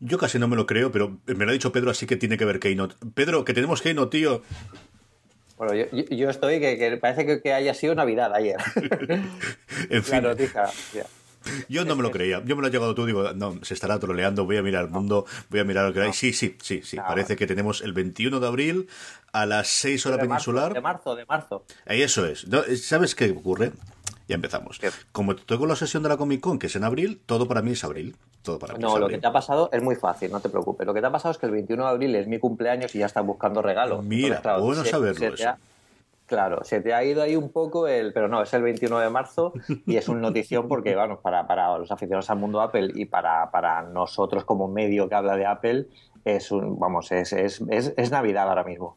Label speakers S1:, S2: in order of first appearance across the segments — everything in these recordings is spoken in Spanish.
S1: Yo casi no me lo creo, pero me lo ha dicho Pedro, así que tiene que ver Keynote. Pedro, que tenemos Keynote, tío.
S2: Bueno, yo, yo estoy que, parece que, que, haya sido Navidad ayer.
S1: en fin.
S2: La noticia,
S1: Yo no me lo creía. Yo me lo he llegado tú, digo, no, se estará troleando, voy a mirar el mundo, voy a mirar lo que hay. Sí, sí, sí, sí. Parece que tenemos el 21 de abril a las 6 horas peninsular.
S2: de marzo, de marzo.
S1: Ahí eso es. ¿Sabes qué ocurre? Ya empezamos. Como tengo la sesión de la Comic Con, que es en abril, todo para mí es abril. Todo para mí
S2: no, lo que te ha pasado es muy fácil, no te preocupes. Lo que te ha pasado es que el 21 de abril es mi cumpleaños y ya estás buscando regalo.
S1: Mira, bueno saberlo eso.
S2: claro, se te ha ido ahí un poco el. Pero no, es el 21 de marzo y es una notición porque, bueno, para, para los aficionados al mundo Apple y para, para nosotros como medio que habla de Apple, es un. Vamos, es, es, es, es Navidad ahora mismo.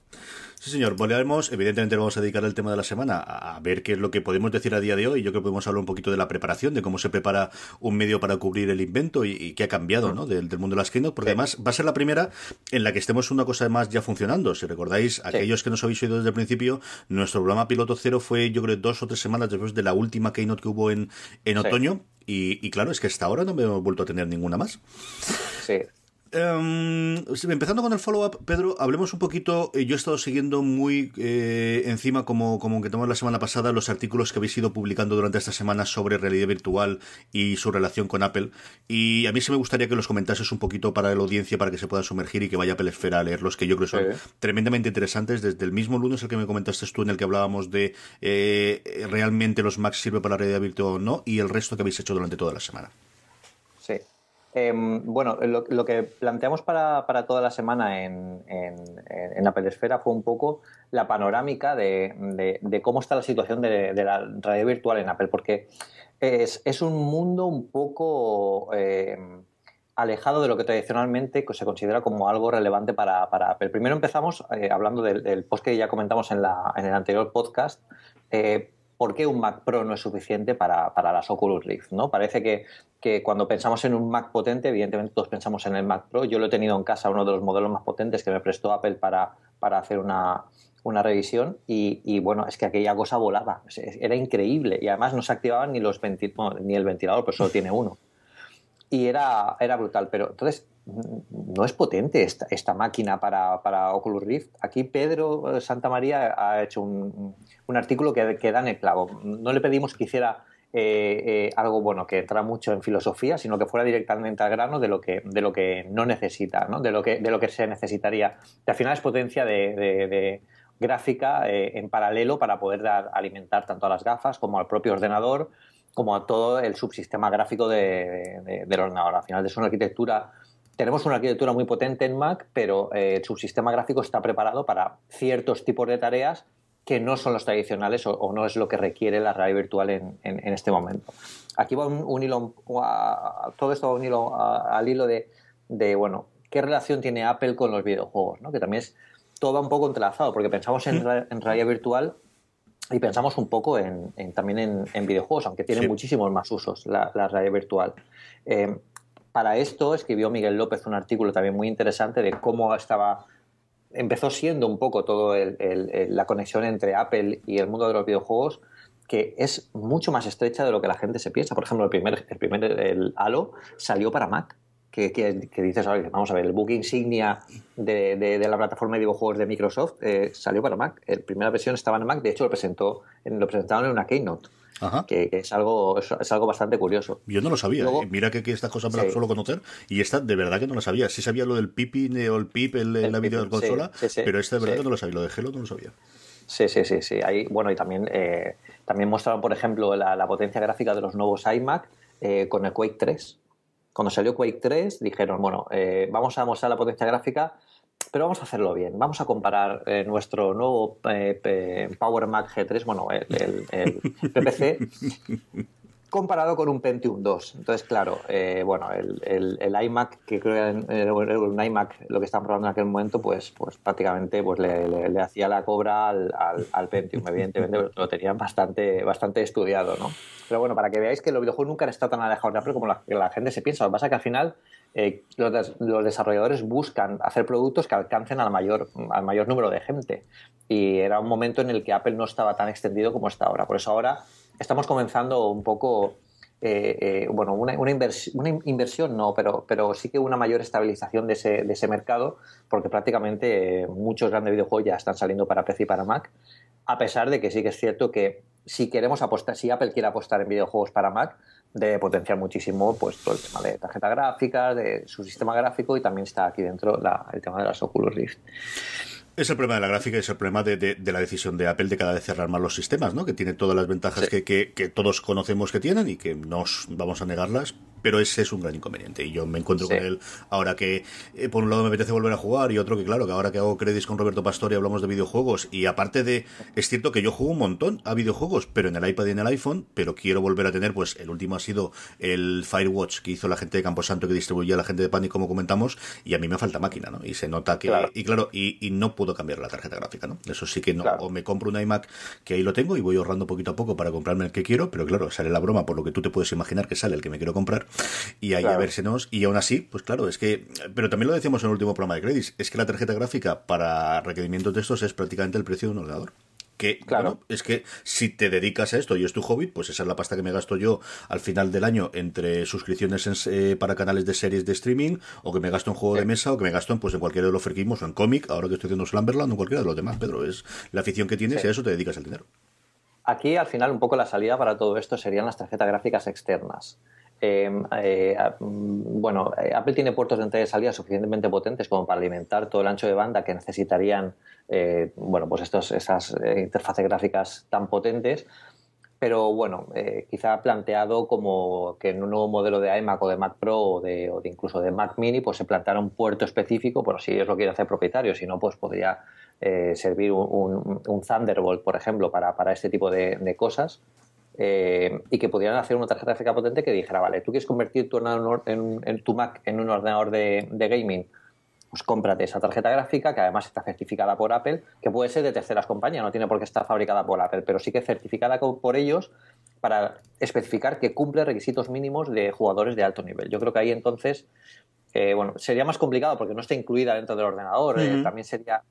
S1: Sí, señor. Volveremos, evidentemente vamos a dedicar el tema de la semana a ver qué es lo que podemos decir a día de hoy. Yo creo que podemos hablar un poquito de la preparación, de cómo se prepara un medio para cubrir el invento y, qué ha cambiado ¿no? del, mundo de las keynote, porque además va a ser la primera en la que estemos una cosa más ya funcionando. Si recordáis, aquellos que nos habéis oído desde el principio, nuestro programa piloto cero fue yo creo dos o tres semanas después de la última keynote que hubo en, en otoño. Y, y, claro, es que hasta ahora no me hemos vuelto a tener ninguna más.
S2: Sí,
S1: Um, empezando con el follow-up, Pedro, hablemos un poquito. Eh, yo he estado siguiendo muy eh, encima, como, como que tomamos la semana pasada, los artículos que habéis ido publicando durante esta semana sobre realidad virtual y su relación con Apple. Y a mí sí me gustaría que los comentases un poquito para la audiencia, para que se pueda sumergir y que vaya a Apple Esfera a leerlos, que yo creo que son tremendamente interesantes. Desde el mismo lunes, el que me comentaste tú, en el que hablábamos de eh, realmente los Macs sirve para la realidad virtual o no, y el resto que habéis hecho durante toda la semana.
S2: Em, bueno, lo, que planteamos para, toda la semana en, en, Apple Esfera fue un poco la panorámica de, cómo está la situación de, la radio virtual en Apple, porque es, un mundo un poco em, alejado de lo que tradicionalmente se considera como algo relevante para, Apple. Primero empezamos eh, hablando del, post que ya comentamos en, en el anterior podcast. ¿Por qué un Mac Pro no es suficiente para, las Oculus Rift? ¿no? Parece que, cuando pensamos en un Mac potente, evidentemente todos pensamos en el Mac Pro. Yo lo he tenido en casa, uno de los modelos más potentes que me prestó Apple para, para hacer una, revisión y, bueno, es que aquella cosa volaba, era increíble y además no se activaban ni, los ni el ventilador, pero solo tiene uno. Y era, era brutal, pero entonces no es potente esta, máquina para, Oculus Rift. Aquí Pedro Santa María ha hecho un, artículo que, que, da en el clavo. No le pedimos que hiciera eh, eh, algo bueno que entra mucho en filosofía, sino que fuera directamente al grano de lo que, de lo que no necesita, ¿no? De, lo que, se necesitaría. al final es potencia de, gráfica eh, en paralelo para poder dar, alimentar tanto a las gafas como al propio ordenador, como a todo el subsistema gráfico del ordenador. Al final es una arquitectura tenemos una arquitectura muy potente en Mac, pero eh, su sistema gráfico está preparado para ciertos tipos de tareas que no son los tradicionales o, no es lo que requiere la realidad virtual en, este momento. Aquí va un, hilo, todo esto va un hilo al hilo de, bueno, ¿qué relación tiene Apple con los videojuegos? ¿no? Que también es todo un poco entrelazado, porque pensamos en, realidad virtual y pensamos un poco en, también en, videojuegos, aunque tiene muchísimos más usos la, realidad virtual. Eh, para esto escribió Miguel López un artículo también muy interesante de cómo estaba empezó siendo un poco todo la conexión entre Apple y el mundo de los videojuegos que es mucho más estrecha de lo que la gente se piensa. Por ejemplo, el primer, el primer el Halo salió para Mac. Que, que, dices, vamos a ver, el book insignia de, de, la plataforma de videojuegos de Microsoft eh, salió para Mac. La primera versión estaba en Mac, de hecho lo, presentó, lo presentaron en una Keynote. Que, es algo es, algo bastante curioso.
S1: Yo no lo sabía. ¿eh? Mira que, que, estas cosas me las suelo conocer y esta de verdad que no lo sabía. Sí sabía lo del pipi o el pip en la videoconsola, pero esta de verdad que no lo sabía. Lo de Hello no lo sabía.
S2: Sí, sí, sí, sí. Ahí, bueno, y también, eh, también mostraron, por ejemplo, la, potencia gráfica de los nuevos iMac con el Quake 3 cuando salió Quake 3 dijeron, bueno, eh, vamos a mostrar la potencia gráfica, pero vamos a hacerlo bien. Vamos a comparar eh, nuestro nuevo eh, Power Mac G3, bueno, el, el PPC, comparado con un Pentium 2. Entonces, claro, eh, bueno, el, iMac, que creo que era un iMac lo que estaban probando en aquel momento, pues, pues prácticamente pues le, hacía la cobra al, al, Pentium. Evidentemente lo tenían bastante, bastante estudiado, ¿no? Pero bueno, para que veáis que los videojuegos nunca han estado tan alejados de Apple como la, la gente se piensa. Lo que pasa es que al final eh, los, los, desarrolladores buscan hacer productos que alcancen al mayor, al mayor número de gente. Y era un momento en el que Apple no estaba tan extendido como está ahora. Por eso ahora estamos comenzando un poco, eh, eh, bueno, una, inversión no, pero, pero sí que una mayor estabilización de ese, de ese mercado, porque prácticamente muchos grandes videojuegos ya están saliendo para PC y para Mac, a pesar de que sí que es cierto que si queremos apostar, si Apple quiere apostar en videojuegos para Mac, debe potenciar muchísimo pues todo el tema de tarjeta gráfica, de su sistema gráfico y también está aquí dentro el tema de las Oculus Rift.
S1: Es el problema de la gráfica es el problema de, la decisión de Apple de cada vez cerrar más los sistemas, ¿no? Que tiene todas las ventajas que, que, que, todos conocemos que tienen y que no vamos a negarlas, pero ese es un gran inconveniente. Y yo me encuentro con él ahora que, eh, por un lado, me apetece volver a jugar y otro que, claro, que ahora que hago créditos con Roberto Pastor y hablamos de videojuegos. Y aparte de, es cierto que yo juego un montón a videojuegos, pero en el iPad y en el iPhone, pero quiero volver a tener, pues el último ha sido el Firewatch que hizo la gente de Camposanto que distribuía a la gente de Panic, como comentamos, y a mí me falta máquina, ¿no? Y se nota que, y claro, y, no puedo cambiar la tarjeta gráfica, ¿no? Eso sí que no. O me compro un iMac que ahí lo tengo y voy ahorrando poquito a poco para comprarme el que quiero, pero claro, sale la broma por lo que tú te puedes imaginar que sale el que me quiero comprar. Y ahí a versenos. Y aún así, pues claro, es que. Pero también lo decíamos en el último programa de Credits: es que la tarjeta gráfica para requerimientos de estos es prácticamente el precio de un ordenador que claro. es que si te dedicas a esto y es tu hobby, pues esa es la pasta que me gasto yo al final del año entre suscripciones eh, para canales de series de streaming o que me gasto en juego de mesa o que me gasto en, pues, en cualquiera de los o en cómic, ahora que estoy haciendo Slumberland o cualquiera de los demás, Pedro, es la afición que tienes y a eso te dedicas el dinero.
S2: Aquí al final un poco la salida para todo esto serían las tarjetas gráficas externas. Em, eh, bueno, eh, Apple tiene puertos de entrada y salida suficientemente potentes como para alimentar todo el ancho de banda que necesitarían, eh, bueno, pues estos, esas interfaces gráficas tan potentes. Pero bueno, quizá planteado como que en un nuevo modelo de iMac o de Mac Pro o de, incluso de Mac Mini, pues se planteara un puerto específico, bueno, si ellos lo quieren hacer propietario, si no, pues podría servir un, Thunderbolt, por ejemplo, para, para este tipo de cosas. Eh, y que pudieran hacer una tarjeta gráfica potente que dijera, vale, tú quieres convertir tu, en, tu Mac en un ordenador de, gaming, pues cómprate esa tarjeta gráfica que además está certificada por Apple, que puede ser de terceras compañías, no tiene por qué estar fabricada por Apple, pero sí que certificada por ellos para especificar que cumple requisitos mínimos de jugadores de alto nivel. Yo creo que ahí entonces, eh, bueno, sería más complicado porque no está incluida dentro del ordenador, eh, también sería...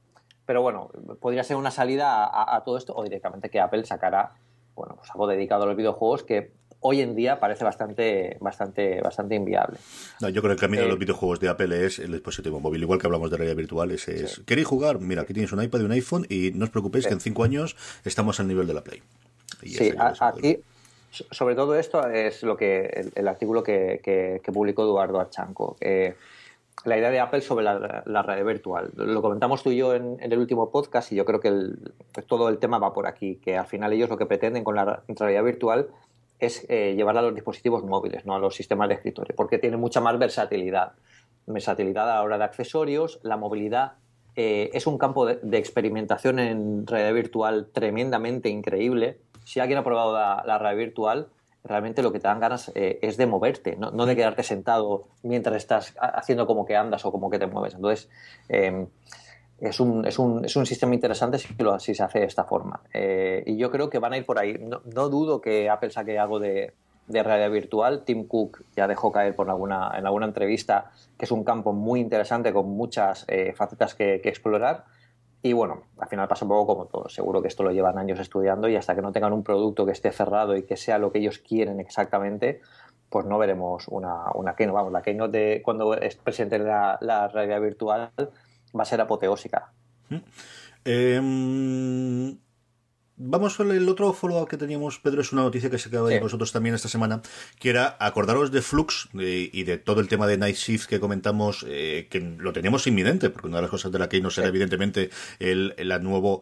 S2: Pero bueno, podría ser una salida a, a todo esto o directamente que Apple sacara bueno, pues algo dedicado a los videojuegos que hoy en día parece bastante, bastante, bastante inviable.
S1: No, yo creo que el camino de los eh, videojuegos de Apple es el dispositivo móvil, igual que hablamos de realidad virtual. Es, ¿Queréis jugar? Mira, aquí tienes un iPad y un iPhone y no os preocupéis que en cinco años estamos al nivel de la Play.
S2: sí, aquí, sobre todo esto es lo que el, artículo que, que, publicó Eduardo Archanco. Eh, la idea de Apple sobre la, realidad virtual. Lo comentamos tú y yo en, el último podcast y yo creo que pues todo el tema va por aquí, que al final ellos lo que pretenden con la realidad virtual es eh, llevarla a los dispositivos móviles, no a los sistemas de escritorio, porque tiene mucha más versatilidad. Versatilidad a la hora de accesorios, la movilidad. Eh, es un campo de, de, experimentación en realidad virtual tremendamente increíble. Si alguien ha probado la, la realidad virtual, realmente lo que te dan ganas eh, es de moverte, ¿no? de quedarte sentado mientras estás haciendo como que andas o como que te mueves. Entonces, em, es, un, es, un, es, un, sistema interesante si, lo, si se hace de esta forma. Eh, y yo creo que van a ir por ahí. No, dudo que Apple saque algo de, de, realidad virtual. Tim Cook ya dejó caer por alguna, en alguna entrevista que es un campo muy interesante con muchas eh, facetas que, que explorar y bueno, al final pasa un poco como todo. Seguro que esto lo llevan años estudiando y hasta que no tengan un producto que esté cerrado y que sea lo que ellos quieren exactamente, pues no veremos una, una Keynote. Vamos, la Keynote cuando es presente la, la realidad virtual va a ser apoteósica.
S1: Eh, Vamos con el otro follow-up que teníamos, Pedro, es una noticia que se quedaba de nosotros también esta semana, que era acordaros de Flux y de todo el tema de Night Shift que comentamos, eh, que lo teníamos inminente, porque una de las cosas de la que no será evidentemente el, nuevo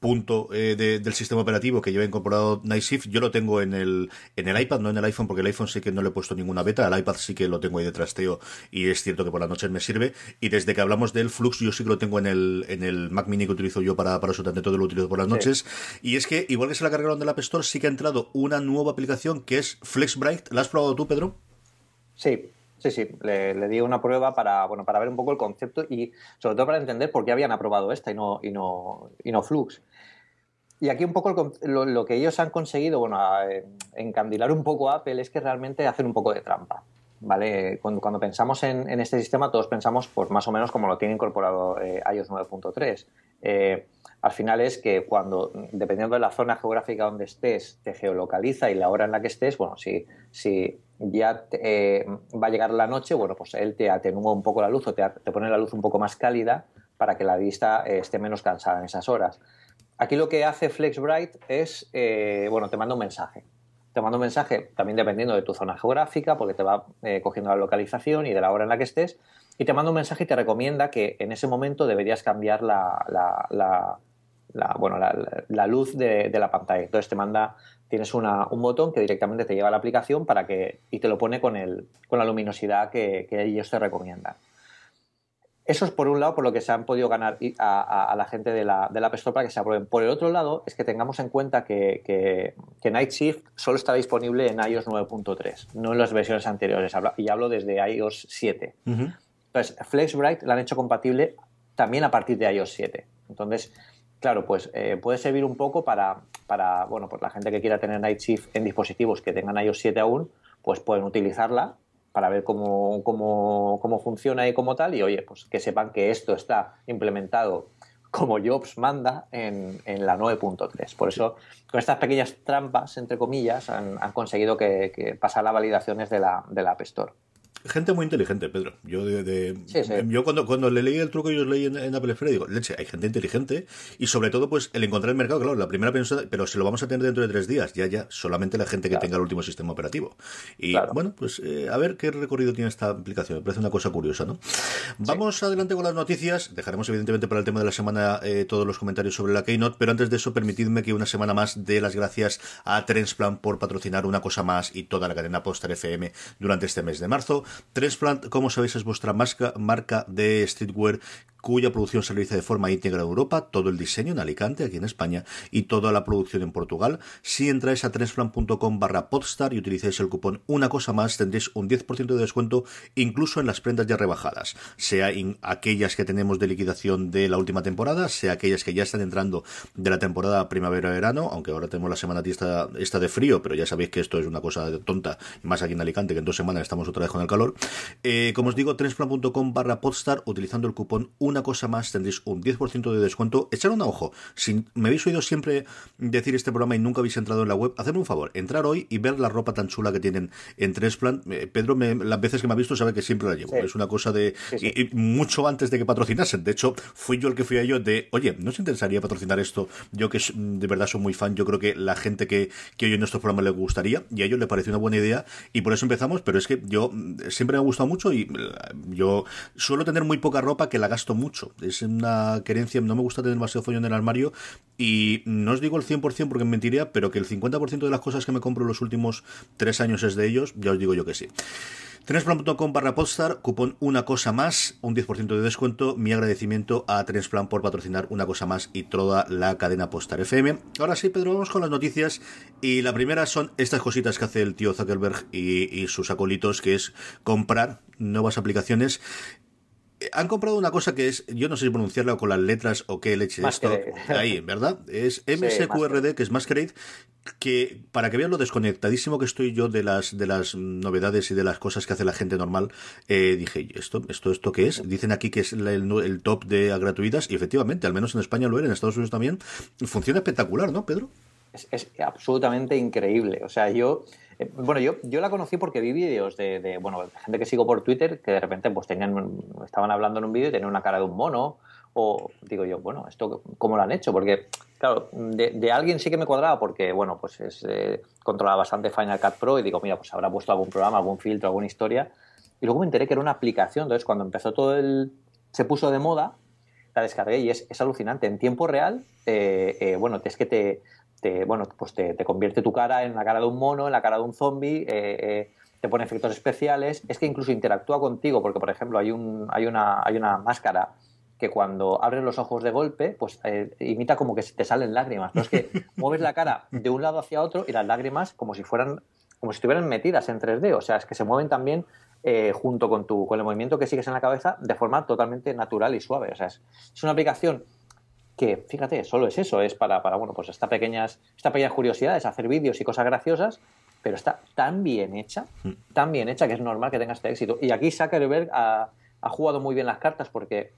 S1: punto eh, del sistema operativo que lleva incorporado Night Shift. Yo lo tengo en el, en el iPad, no en el iPhone, porque el iPhone sí que no le he puesto ninguna beta, al iPad sí que lo tengo ahí de trasteo y es cierto que por la noche me sirve. Y desde que hablamos del Flux, yo sí que lo tengo en el, en el Mac Mini que utilizo yo para, para absolutamente todo, lo utilizo por las noches. Y es que, igual que se la cargaron de la App Store, sí que ha entrado una nueva aplicación que es FlexBright. ¿La has probado tú, Pedro?
S2: Sí, sí, sí. Le, di una prueba para, bueno, para ver un poco el concepto y sobre todo para entender por qué habían aprobado esta y no, y no, y no Flux. Y aquí un poco lo, que ellos han conseguido, bueno, encandilar un poco a Apple es que realmente hacen un poco de trampa. ¿Vale? Cuando, cuando pensamos en, este sistema, todos pensamos pues más o menos como lo tiene incorporado eh, iOS 9.3. Eh, al final es que cuando, dependiendo de la zona geográfica donde estés, te geolocaliza y la hora en la que estés, bueno, si, si ya te, eh, va a llegar la noche, bueno, pues él te atenúa un poco la luz o te, pone la luz un poco más cálida para que la vista eh, esté menos cansada en esas horas. Aquí lo que hace FlexBright es, eh, bueno, te manda un mensaje. Te manda un mensaje también dependiendo de tu zona geográfica, porque te va cogiendo la localización y de la hora en la que estés, y te manda un mensaje y te recomienda que en ese momento deberías cambiar la, bueno, la, luz de, la pantalla. Entonces te manda, tienes una, un botón que directamente te lleva a la aplicación para que, y te lo pone con, el, con la luminosidad que, ellos te recomiendan. Eso es por un lado por lo que se han podido ganar a, la gente de la, de la App Store para que se aprueben. Por el otro lado, es que tengamos en cuenta que, que, Night Shift solo está disponible en iOS 9.3, no en las versiones anteriores. Y hablo desde iOS 7. Entonces, FlexBright la han hecho compatible también a partir de iOS 7. Entonces, Claro, pues eh, puede servir un poco para, para, bueno, pues la gente que quiera tener Night Shift en dispositivos que tengan iOS 7 aún, pues pueden utilizarla para ver cómo, cómo, cómo funciona y cómo tal, y oye, pues que sepan que esto está implementado como Jobs manda en, en la 9.3. Por eso, con estas pequeñas trampas, entre comillas, han, conseguido que, que, pasar las validaciones de la, de la App Store.
S1: Gente muy inteligente, Pedro. Yo de, yo cuando, cuando le leí el truco y os leí en, Apple Esfera, digo, leche, hay gente inteligente y sobre todo pues el encontrar el mercado, claro, la primera pensada, pero se lo vamos a tener dentro de tres días, ya ya, solamente la gente que tenga el último sistema operativo. Y bueno, pues eh, a ver qué recorrido tiene esta aplicación, me parece una cosa curiosa, ¿no? Vamos adelante con las noticias, dejaremos evidentemente para el tema de la semana eh, todos los comentarios sobre la Keynote, pero antes de eso permitidme que una semana más dé las gracias a Transplant por patrocinar una cosa más y toda la cadena Postar FM durante este mes de marzo. Transplant, como sabéis, es vuestra marca de streetwear cuya producción se realiza de forma íntegra en Europa, todo el diseño en Alicante, aquí en España, y toda la producción en Portugal. Si entráis a transplant.com barra podstar y utilizáis el cupón Una Cosa Más, tendréis un 10% de descuento incluso en las prendas ya rebajadas, sea en aquellas que tenemos de liquidación de la última temporada, sea aquellas que ya están entrando de la temporada primavera-verano, aunque ahora tenemos la semana esta, esta de frío, pero ya sabéis que esto es una cosa tonta, más aquí en Alicante, que en dos semanas estamos otra vez con el calor. Eh, como os digo, transplant.com barra podstar, utilizando el cupón Una Cosa Más, tendréis un 10% de descuento. Echar un ojo. Si me habéis oído siempre decir este programa y nunca habéis entrado en la web, hacedme un favor, entrar hoy y ver la ropa tan chula que tienen en Transplant. Eh, Pedro, las veces que me ha visto, sabe que siempre la llevo. Es una cosa de... Y, mucho antes de que patrocinasen. De hecho, fui yo el que fui a ellos de, oye, ¿no os interesaría patrocinar esto? Yo que de verdad soy muy fan, yo creo que la gente que, que oye nuestro programa le gustaría y a ellos le pareció una buena idea y por eso empezamos, pero es que yo mm, siempre me ha gustado mucho y yo suelo tener muy poca ropa que la gasto mucho. Es una querencia, no me gusta tener demasiado follón en el armario y no os digo el 100% porque mentiría, pero que el 50% de las cosas que me compro en los últimos tres años es de ellos, ya os digo yo que sí. Transplan.com barra postar, cupón una cosa más, un 10% de descuento. Mi agradecimiento a Transplan por patrocinar una cosa más y toda la cadena Postar FM. Ahora sí, Pedro, vamos con las noticias. Y la primera son estas cositas que hace el tío Zuckerberg y, y sus acolitos, que es comprar nuevas aplicaciones han comprado una cosa que es, yo no sé si pronunciarla con las letras o qué leche esto. Ahí, ¿verdad? Es MSQRD, que es Masquerade, que para que vean lo desconectadísimo que estoy yo de las de las novedades y de las cosas que hace la gente normal, eh, dije, ¿esto, esto, esto qué es? Dicen aquí que es el, top de gratuitas y efectivamente, al menos en España lo era, en Estados Unidos también. Funciona espectacular, ¿no, Pedro?
S2: Es, es absolutamente increíble. O sea, yo Eh, bueno, yo, yo la conocí porque vi vídeos de, bueno, de gente que sigo por Twitter que de repente pues tenían, estaban hablando en un vídeo y tenían una cara de un mono. O digo yo, bueno, ¿esto cómo lo han hecho? Porque, claro, de, alguien sí que me cuadraba porque, bueno, pues es, eh, controla bastante Final Cut Pro y digo, mira, pues habrá puesto algún programa, algún filtro, alguna historia. Y luego me enteré que era una aplicación. Entonces, cuando empezó todo el. se puso de moda, la descargué y es, es alucinante. En tiempo real, eh, eh, bueno, es que te, te, bueno, pues te, convierte tu cara en la cara de un mono, en la cara de un zombie, eh, eh, te pone efectos especiales, es que incluso interactúa contigo, porque por ejemplo hay, un, hay, una, hay una máscara que cuando abres los ojos de golpe, pues eh, imita como que te salen lágrimas. Pero es que mueves la cara de un lado hacia otro y las lágrimas como si fueran, como si estuvieran metidas en 3D. O sea, es que se mueven también junto con, tu, con el movimiento que sigues en la cabeza de forma totalmente natural y suave. O sea, es, es una aplicación que, fíjate, solo es eso, es para, para bueno, pues esta pequeñas, esta pequeña curiosidad, es hacer vídeos y cosas graciosas, pero está tan bien hecha, mm. tan bien hecha que es normal que tenga este éxito. Y aquí Zuckerberg ha, ha jugado muy bien las cartas porque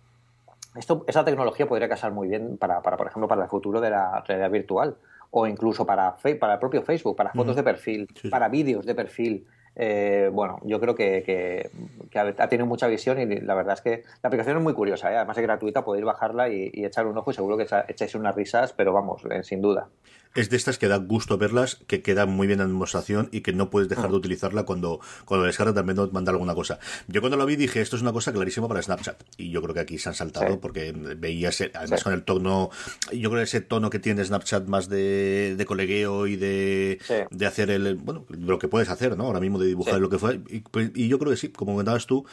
S2: esto, esa tecnología podría casar muy bien para, para, por ejemplo, para el futuro de la realidad virtual o incluso para, para el propio Facebook, para fotos de perfil, para vídeos de perfil. Eh, bueno, yo creo que, que, ha, tenido mucha visión y la verdad es que la aplicación es muy curiosa, ¿eh? además es gratuita, podéis bajarla y, y, echar un ojo y seguro que echáis unas risas, pero vamos, eh, sin duda
S1: es de estas que da gusto verlas, que quedan muy bien en demostración y que no puedes dejar de mm. utilizarla cuando, cuando descargas también nos manda alguna cosa. Yo cuando lo vi dije, esto es una cosa clarísima para Snapchat. Y yo creo que aquí se han saltado porque veías, además con el tono, yo creo que ese tono que tiene Snapchat más de, de colegueo y de, de hacer el, bueno, lo que puedes hacer, ¿no? Ahora mismo de dibujar lo que fue. Y, y yo creo que sí, como comentabas tú,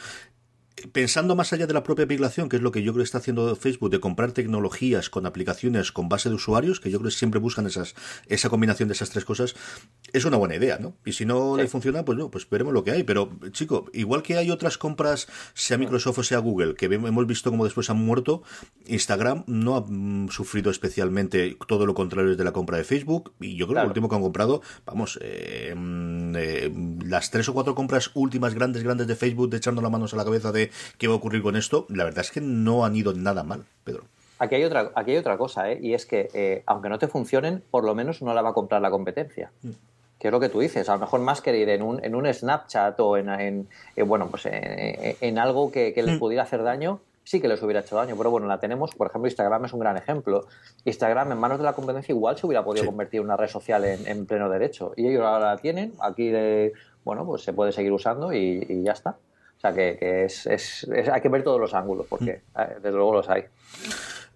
S1: pensando más allá de la propia aplicación, que es lo que yo creo que está haciendo Facebook, de comprar tecnologías con aplicaciones con base de usuarios, que yo creo que siempre buscan esas, esa combinación de esas tres cosas, es una buena idea, ¿no? Y si no le funciona, pues no, pues veremos lo que hay. Pero, chico, igual que hay otras compras, sea Microsoft o sea Google, que hemos visto como después han muerto, Instagram no ha mm, sufrido especialmente todo lo contrario de la compra de Facebook. Y yo creo que lo último que han comprado, vamos, eh, mm, eh, las tres o cuatro compras últimas grandes, grandes de Facebook, de echando las manos a la cabeza de qué va a ocurrir con esto, la verdad es que no han ido nada mal, Pedro.
S2: Aquí hay otra, aquí hay otra cosa, ¿eh? y es que eh, aunque no te funcionen, por lo menos no la va a comprar la competencia. Mm. Que es lo que tú dices, a lo mejor más que ir en un, en un Snapchat o en, en, eh, bueno, pues en, algo que, les mm. pudiera hacer daño, sí que les hubiera hecho daño, pero bueno, la tenemos, por ejemplo, Instagram es un gran ejemplo. Instagram en manos de la competencia igual se hubiera podido convertir en una red social en, pleno derecho. Y ellos ahora la tienen, aquí, bueno, pues se puede seguir usando y ya está. O sea que, es, es, hay que ver todos los ángulos, porque mm. eh, desde luego los hay.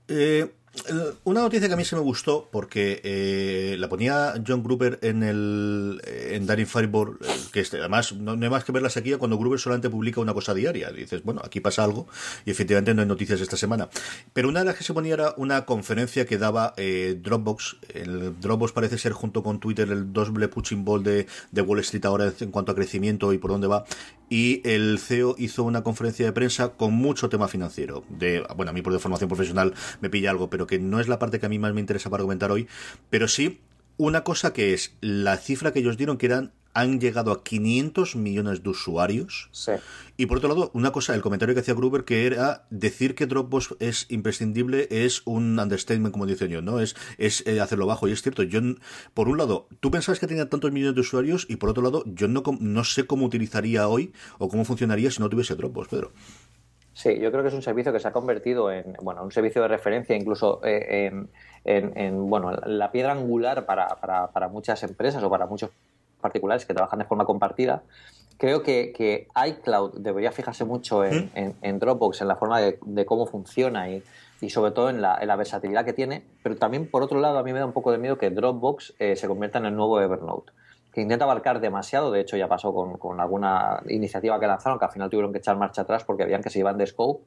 S1: Eh, una noticia que a mí se me gustó porque eh, la ponía John Gruber en el en Daring Fireball, que este, además no, hay más que ver la sequía cuando Gruber solamente publica una cosa diaria. dices, bueno, aquí pasa algo y efectivamente no hay noticias esta semana. Pero una de las que se ponía era una conferencia que daba eh, Dropbox. El Dropbox parece ser junto con Twitter el doble punching ball de, Wall Street ahora en cuanto a crecimiento y por dónde va. Y el CEO hizo una conferencia de prensa con mucho tema financiero. De, bueno, a mí por formación profesional me pilla algo, pero que no es la parte que a mí más me interesa para comentar hoy, pero sí una cosa que es la cifra que ellos dieron, que eran han llegado a 500 millones de usuarios.
S2: Sí.
S1: Y por otro lado, una cosa, el comentario que hacía Gruber, que era decir que Dropbox es imprescindible es un understatement, como dice yo, ¿no? Es, es eh, hacerlo bajo. Y es cierto, yo, por un lado, tú pensabas que tenía tantos millones de usuarios y por otro lado, yo no, no sé cómo utilizaría hoy o cómo funcionaría si no tuviese Dropbox, Pedro.
S2: Sí, yo creo que es un servicio que se ha convertido en bueno, un servicio de referencia, incluso eh, en, bueno, la piedra angular para, para, para, muchas empresas o para muchos particulares que trabajan de forma compartida. Creo que, que iCloud debería fijarse mucho en, ¿Mm? Dropbox, en la forma de, cómo funciona y, y sobre todo en la, en la, versatilidad que tiene. Pero también, por otro lado, a mí me da un poco de miedo que Dropbox eh, se convierta en el nuevo Evernote que intenta abarcar demasiado, de hecho ya pasó con, alguna iniciativa que lanzaron, que al final tuvieron que echar marcha atrás porque habían que se iban de scope,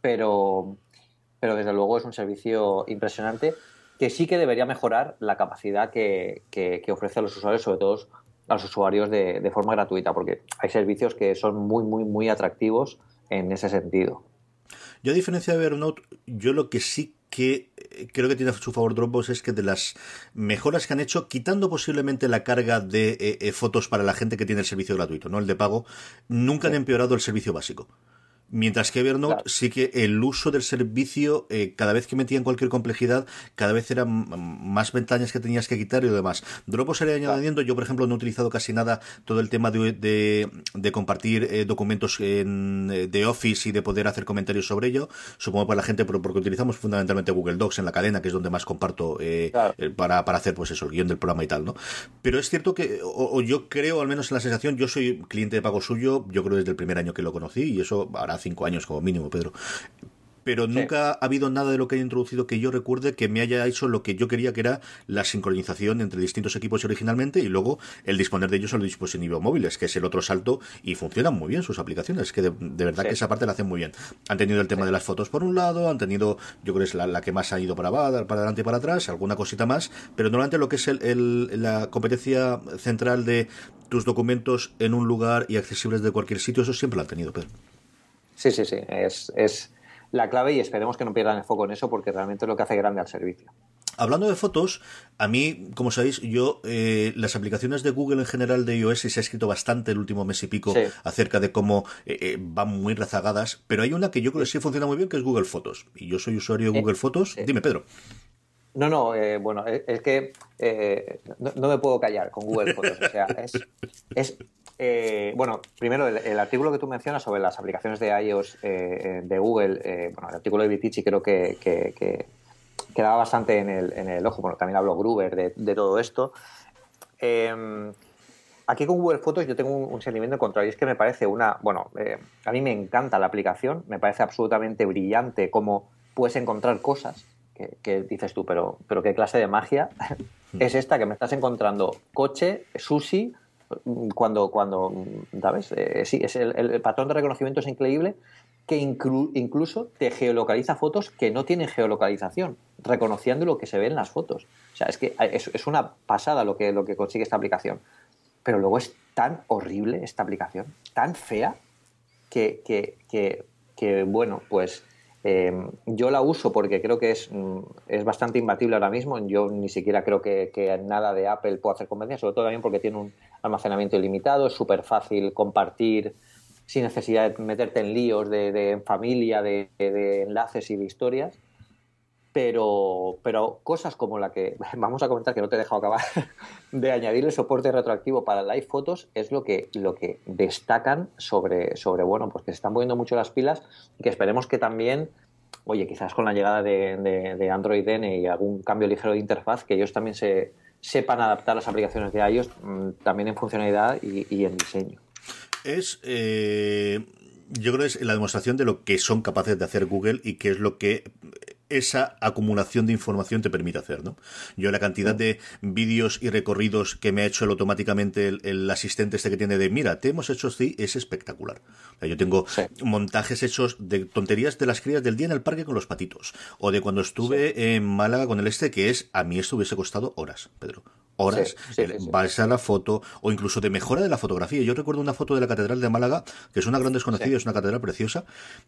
S2: pero, pero desde luego es un servicio impresionante que sí que debería mejorar la capacidad que, que, ofrece a los usuarios, sobre todo a los usuarios de, de forma gratuita, porque hay servicios que son muy, muy, muy atractivos en ese sentido.
S1: Yo a diferencia de Evernote, yo lo que sí que eh, creo que tiene a su favor Dropbox es que de las mejoras que han hecho, quitando posiblemente la carga de eh, eh, fotos para la gente que tiene el servicio gratuito, no el de pago, nunca han empeorado el servicio básico. Mientras que Evernote sí que el uso del servicio, eh, cada vez que metían cualquier complejidad, cada vez eran más ventanas que tenías que quitar y lo demás. Dropbox se añadiendo, yo por ejemplo no he utilizado casi nada todo el tema de, de, compartir eh, documentos en, eh, de Office y de poder hacer comentarios sobre ello. Supongo para la gente, porque utilizamos fundamentalmente Google Docs en la cadena, que es donde más comparto para, para hacer pues eso, el guion del programa y tal, ¿no? Pero es cierto que, o, yo creo, al menos en la sensación, yo soy cliente de pago suyo, yo creo desde el primer año que lo conocí y eso hará cinco años como mínimo, Pedro pero nunca ha habido nada de lo que haya introducido que yo recuerde que me haya hecho lo que yo quería que era la sincronización entre distintos equipos originalmente y luego el disponer de ellos a los dispositivos móviles, que es el otro salto y funcionan muy bien sus aplicaciones, que de, verdad que esa parte la hacen muy bien. Han tenido el tema de las fotos por un lado, han tenido, yo creo que es la, que más ha ido para, para adelante y para atrás, alguna cosita más, pero normalmente lo que es el, la competencia central de tus documentos en un lugar y accesibles de cualquier sitio, eso siempre lo han tenido, Pedro.
S2: Sí, sí, sí. Es, es la clave y esperemos que no pierdan el foco en eso porque realmente es lo que hace grande al servicio.
S1: Hablando de fotos, a mí, como sabéis, yo eh, las aplicaciones de Google en general de iOS se ha escrito bastante el último mes y pico acerca de cómo eh, eh, van muy rezagadas, pero hay una que yo creo que sí funciona muy bien, que es Google Fotos. Y yo soy usuario de Google Fotos. Dime, Pedro.
S2: No, no, bueno, es, que no, me puedo callar con Google Fotos. O sea, es eh, bueno, primero, el, artículo que tú mencionas sobre las aplicaciones de iOS eh, de Google, eh, bueno, el artículo de Vitici creo que, quedaba bastante en el, ojo. Bueno, también habló Gruber de, todo esto. Em, aquí con Google Fotos yo tengo un, sentimiento contrario. Es que me parece una. Bueno, a mí me encanta la aplicación, me parece absolutamente brillante cómo puedes encontrar cosas que, dices tú, pero, pero qué clase de magia es esta que me estás encontrando coche, sushi cuando, cuando ¿sabes? Eh, sí, es el, patrón de reconocimiento es increíble que incluso te geolocaliza fotos que no tienen geolocalización, reconociendo lo que se ve en las fotos. O sea, es que es, una pasada lo que, lo que consigue esta aplicación. Pero luego es tan horrible esta aplicación, tan fea, que, que, que, bueno, pues Em, yo la uso porque creo que es, mm, es, bastante imbatible ahora mismo. Yo ni siquiera creo que, nada de Apple pueda hacer conveniencia, sobre todo también porque tiene un almacenamiento ilimitado, es súper fácil compartir sin necesidad de meterte en líos de, familia, de, enlaces y de historias. Pero, pero cosas como la que vamos a comentar, que no te he dejado acabar, de añadir el soporte retroactivo para live fotos, es lo que, lo que destacan sobre, sobre, bueno, pues que se están poniendo mucho las pilas y que esperemos que también, oye, quizás con la llegada de, de, Android N y algún cambio ligero de interfaz, que ellos también se sepan adaptar las aplicaciones de iOS mm, también en funcionalidad y, en diseño.
S1: Es. Eh, yo creo que es la demostración de lo que son capaces de hacer Google y qué es lo que esa acumulación de información te permite hacer, ¿no? Yo la cantidad de vídeos y recorridos que me ha hecho automáticamente el, asistente este que tiene de, mira, te hemos hecho así, es espectacular. yo tengo montajes hechos de tonterías de las crías del día en el parque con los patitos, o de cuando estuve en Málaga con el este, que es, a mí esto hubiese costado horas, Pedro horas, vas a la foto o incluso de mejora de la fotografía. Yo recuerdo una foto de la Catedral de Málaga, que es una gran desconocida, es una catedral preciosa.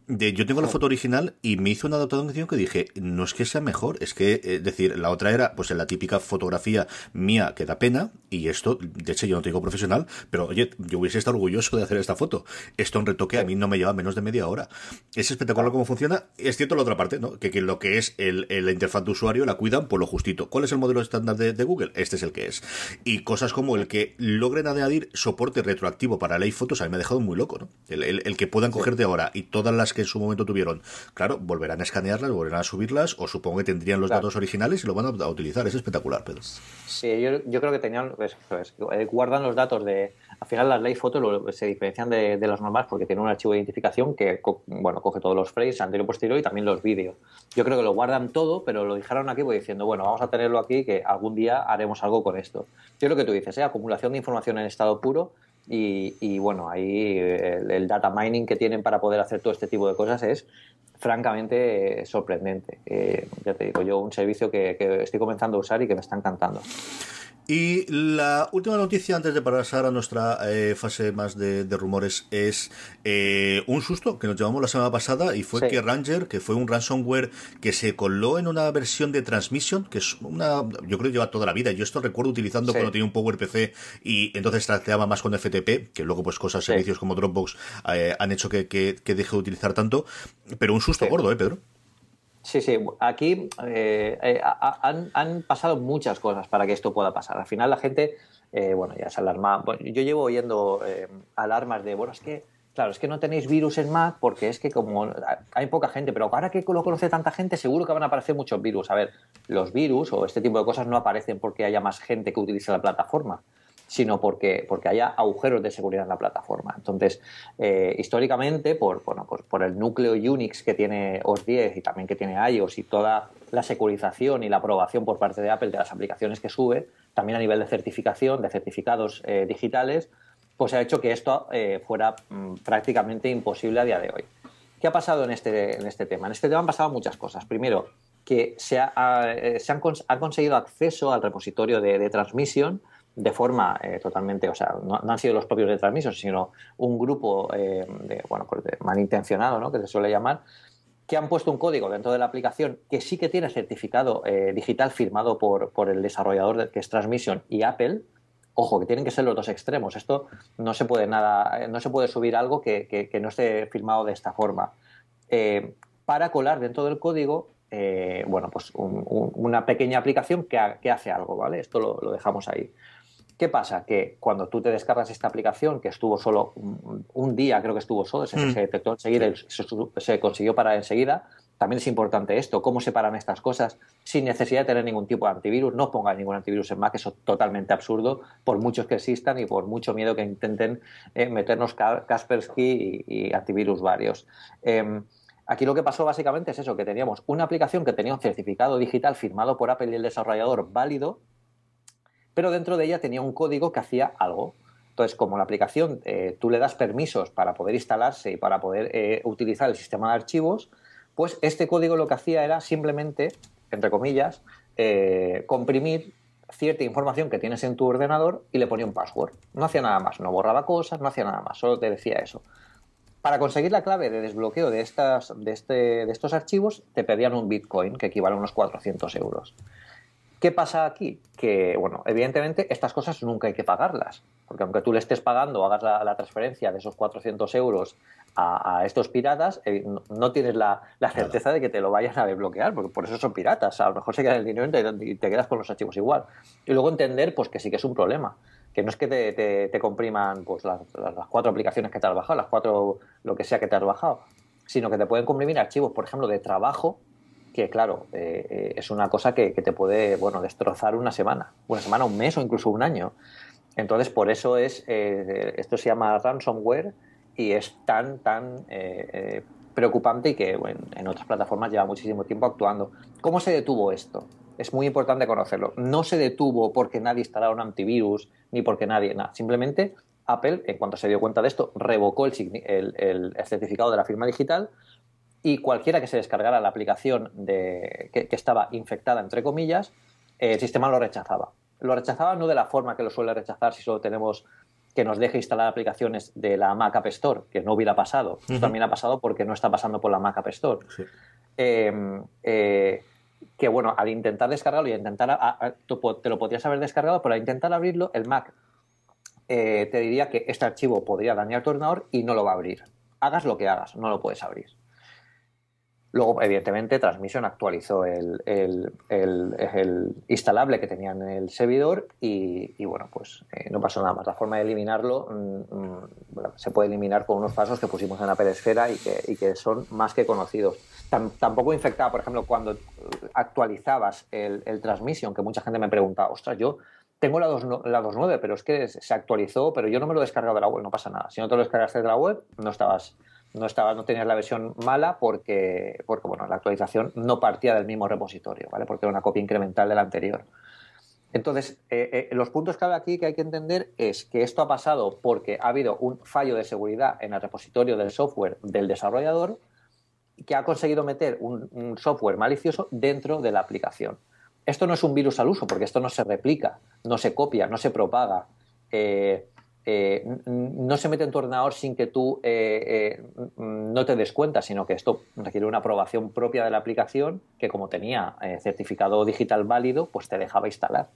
S1: De, yo tengo la foto original y me hizo una adaptación que dije, no es que sea mejor, es que, es eh, decir, la otra era pues en la típica fotografía mía que da pena y esto, de hecho yo no te digo profesional, pero oye, yo hubiese estado orgulloso de hacer esta foto. Esto en retoque a mí no me lleva menos de media hora. Es espectacular cómo funciona. Es cierto la otra parte, ¿no? Que, lo que es el, la interfaz de usuario la cuidan por lo justito. ¿Cuál es el modelo estándar de, de Google? Este es el que es. Y cosas como el que logren añadir soporte retroactivo para ley fotos, a mí me ha dejado muy loco, ¿no? El, que puedan cogerte ahora y todas las que en su momento tuvieron, claro, volverán a escanearlas, volverán a subirlas, o supongo que tendrían los datos originales y lo van a, utilizar. Es espectacular, Pedro.
S2: Sí, yo, creo que tenían, pues, pues, eh, guardan los datos de, al final las ley fotos se diferencian de, de, las normales porque tienen un archivo de identificación que, bueno, coge todos los frames, anterior y posterior, y también los vídeos. Yo creo que lo guardan todo, pero lo dijeron aquí pues, diciendo, bueno, vamos a tenerlo aquí, que algún día haremos algo con esto. Yo lo que tú dices, ¿eh? acumulación de información en estado puro y, bueno, ahí el, data mining que tienen para poder hacer todo este tipo de cosas es francamente sorprendente. Eh, ya te digo, yo un servicio que estoy comenzando a usar y que me está encantando.
S1: Y la última noticia antes de pasar a nuestra eh, fase más de, rumores es eh, un susto que nos llevamos la semana pasada y fue que Ranger, que fue un ransomware que se coló en una versión de Transmission, que es una, yo creo que lleva toda la vida. Yo esto recuerdo utilizando cuando tenía un PowerPC y entonces trasteaba más con FTP, que luego pues cosas, servicios como Dropbox eh, han hecho que, que, deje de utilizar tanto. Pero un susto gordo, ¿eh, Pedro?
S2: Sí, sí, aquí eh, eh, han, pasado muchas cosas para que esto pueda pasar. Al final la gente, eh, bueno, ya se alarma. yo llevo oyendo alarmas de, bueno, es que, claro, es que no tenéis virus en Mac porque es que como hay poca gente, pero ahora que lo conoce tanta gente, seguro que van a aparecer muchos virus. A ver, los virus o este tipo de cosas no aparecen porque haya más gente que utilice la plataforma sino porque, porque haya agujeros de seguridad en la plataforma. Entonces, eh, históricamente, por, por el núcleo Unix que tiene OS 10 y también que tiene iOS y toda la securización y la aprobación por parte de Apple de las aplicaciones que sube, también a nivel de certificación, de certificados eh, digitales, pues ha hecho que esto eh, fuera mm, prácticamente imposible a día de hoy. ¿Qué ha pasado en este, en este tema? En este tema han pasado muchas cosas. Primero, que se, ha, se han, conseguido acceso al repositorio de, de transmisión de forma eh, totalmente, o sea, no, han sido los propios de transmisos, sino un grupo eh, de, bueno, pues malintencionado, ¿no? que se suele llamar, que han puesto un código dentro de la aplicación que sí que tiene certificado eh, digital firmado por, por, el desarrollador que es Transmission y Apple. Ojo, que tienen que ser los dos extremos. Esto no se puede nada, no se puede subir algo que, que, no esté firmado de esta forma. para colar dentro del código bueno, pues una pequeña aplicación que, que, hace algo, ¿vale? Esto lo, lo, dejamos ahí. ¿Qué pasa? Que cuando tú te descargas esta aplicación, que estuvo solo un, día, creo que estuvo solo, se, mm. detectó enseguida, se, se, consiguió parar enseguida. También es importante esto, cómo se paran estas cosas sin necesidad de tener ningún tipo de antivirus. No ponga ningún antivirus en Mac, eso es totalmente absurdo, por muchos que existan y por mucho miedo que intenten eh, meternos Kaspersky y, antivirus varios. Em, aquí lo que pasó básicamente es eso, que teníamos una aplicación que tenía un certificado digital firmado por Apple y el desarrollador válido, pero dentro de ella tenía un código que hacía algo. Entonces, como la aplicación eh, tú le das permisos para poder instalarse y para poder eh, utilizar el sistema de archivos, pues este código lo que hacía era simplemente, entre comillas, eh, comprimir cierta información que tienes en tu ordenador y le ponía un password. No hacía nada más, no borraba cosas, no hacía nada más, solo te decía eso. Para conseguir la clave de desbloqueo de, estas, de, este, de estos archivos, te pedían un Bitcoin, que equivale a unos 400 euros. ¿Qué pasa aquí? Que, bueno, evidentemente estas cosas nunca hay que pagarlas, porque aunque tú le estés pagando hagas la, transferencia de esos 400 euros a, estos piratas, eh, no, tienes la, certeza de que te lo vayan a desbloquear, porque por eso son piratas. A lo mejor se queda el dinero y te, quedas con los archivos igual. Y luego entender pues que sí que es un problema, que no es que te, compriman pues, las, cuatro aplicaciones que te has bajado, las cuatro lo que sea que te has bajado, sino que te pueden comprimir archivos, por ejemplo, de trabajo que claro, eh, eh, es una cosa que, te puede, bueno, destrozar una semana, una semana, un mes o incluso un año. Entonces, por eso es, eh, esto se llama ransomware y es tan, tan preocupante y que en otras plataformas lleva muchísimo tiempo actuando. ¿Cómo se detuvo esto? Es muy importante conocerlo. No se detuvo porque nadie instalara un antivirus ni porque nadie, nada. Simplemente Apple, en cuanto se dio cuenta de esto, revocó el certificado de la firma digital y cualquiera que se descargara la aplicación de, que, estaba infectada, entre comillas, el sistema lo rechazaba. Lo rechazaba no de la forma que lo suele rechazar si solo tenemos que nos deje instalar aplicaciones de la Mac App Store, que no hubiera pasado. Esto también ha pasado porque no está pasando por la Mac App Store. Em, eh, que bueno, al intentar descargarlo y intentar, te lo podrías haber descargado, pero al intentar abrirlo, el Mac eh, te diría que este archivo podría dañar tu ordenador y no lo va a abrir. Hagas lo que hagas, no lo puedes abrir. Luego, evidentemente, Transmission actualizó el, instalable que tenía en el servidor y, bueno, pues eh, no pasó nada más. La forma de eliminarlo mm, mm, se puede eliminar con unos pasos que pusimos en la pedesfera y que, son más que conocidos. tampoco infectaba, por ejemplo, cuando actualizabas el, Transmission, que mucha gente me pregunta, ostras, yo tengo la, 2, la 2.9, pero es que se actualizó, pero yo no me lo he descargado de la web, no pasa nada. Si no te lo descargaste de la web, no estabas no estaba no tenías la versión mala porque porque bueno la actualización no partía del mismo repositorio vale porque era una copia incremental de la anterior. Entonces eh, eh, los puntos clave aquí que hay que entender es que esto ha pasado porque ha habido un fallo de seguridad en el repositorio del software del desarrollador que ha conseguido meter un, software malicioso dentro de la aplicación. Esto no es un virus al uso, porque esto no se replica, no se copia, no se propaga. Eh, eh, no se mete en tu ordenador sin que tú eh, no te des cuenta, sino que esto requiere una aprobación propia de la aplicación que como tenía certificado digital válido, pues te dejaba instalar.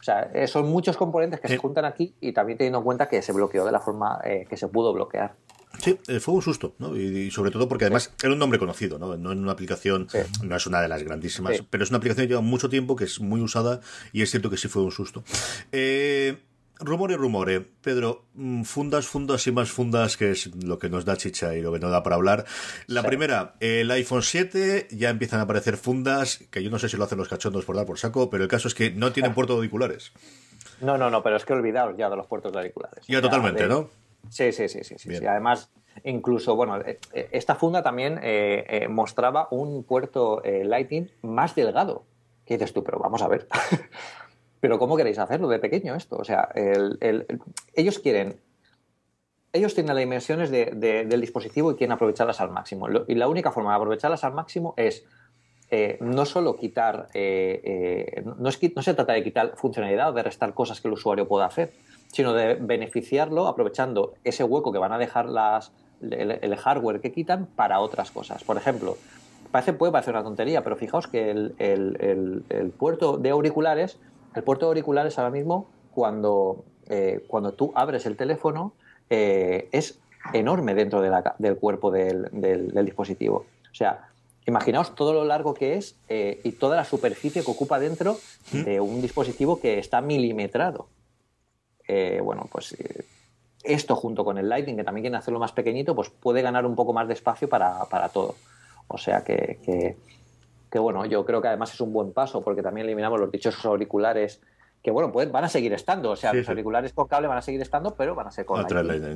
S2: O sea, son muchos componentes que se juntan aquí y también teniendo en cuenta que se bloqueó de la forma que se pudo bloquear.
S1: Sí, eh, fue un susto, ¿no? Y, sobre todo porque además era un nombre conocido, ¿no? No en una aplicación, no es una de las grandísimas, pero es una aplicación que lleva mucho tiempo, que es muy usada y es cierto que sí fue un susto. Eh, rumore, rumore. Pedro, mm, fundas, fundas y más fundas, que es lo que nos da chicha y lo que nos da para hablar. La primera, el iPhone 7, ya empiezan a aparecer fundas, que yo no sé si lo hacen los cachondos por dar por saco, pero el caso es que no tienen puertos auriculares.
S2: No, no, no, pero es que olvidaos ya de los puertos auriculares.
S1: Ya, totalmente, ¿no?
S2: Sí, sí, sí, sí, sí, Además, incluso, bueno, eh, eh, esta funda también eh, mostraba un puerto Lightning más delgado. ¿Qué dices tú? Pero vamos a ver. pero ¿cómo queréis hacerlo de pequeño esto? O sea, ellos quieren ellos tienen las dimensiones del dispositivo y quieren aprovecharlas al máximo. Y la única forma de aprovecharlas al máximo es no solo quitar, no, no, se trata de quitar funcionalidad o de restar cosas que el usuario pueda hacer, sino de beneficiarlo aprovechando ese hueco que van a dejar el, hardware que quitan para otras cosas. Por ejemplo, parece, puede parecer una tontería, pero fijaos que el, puerto de auriculares, el puerto de auriculares ahora mismo, cuando, eh, cuando tú abres el teléfono, eh, es enorme dentro del cuerpo del, dispositivo. O sea, imaginaos todo lo largo que es eh, y toda la superficie que ocupa dentro de un dispositivo que está milimetrado. Bueno, pues esto junto con el Lightning, que también quiere hacerlo más pequeñito, pues puede ganar un poco más de espacio para, todo. O sea que, que, que, bueno, yo creo que además es un buen paso porque también eliminamos los dichosos auriculares que bueno, pues van a seguir estando. O sea, los auriculares con cable van a seguir estando, pero van a ser con,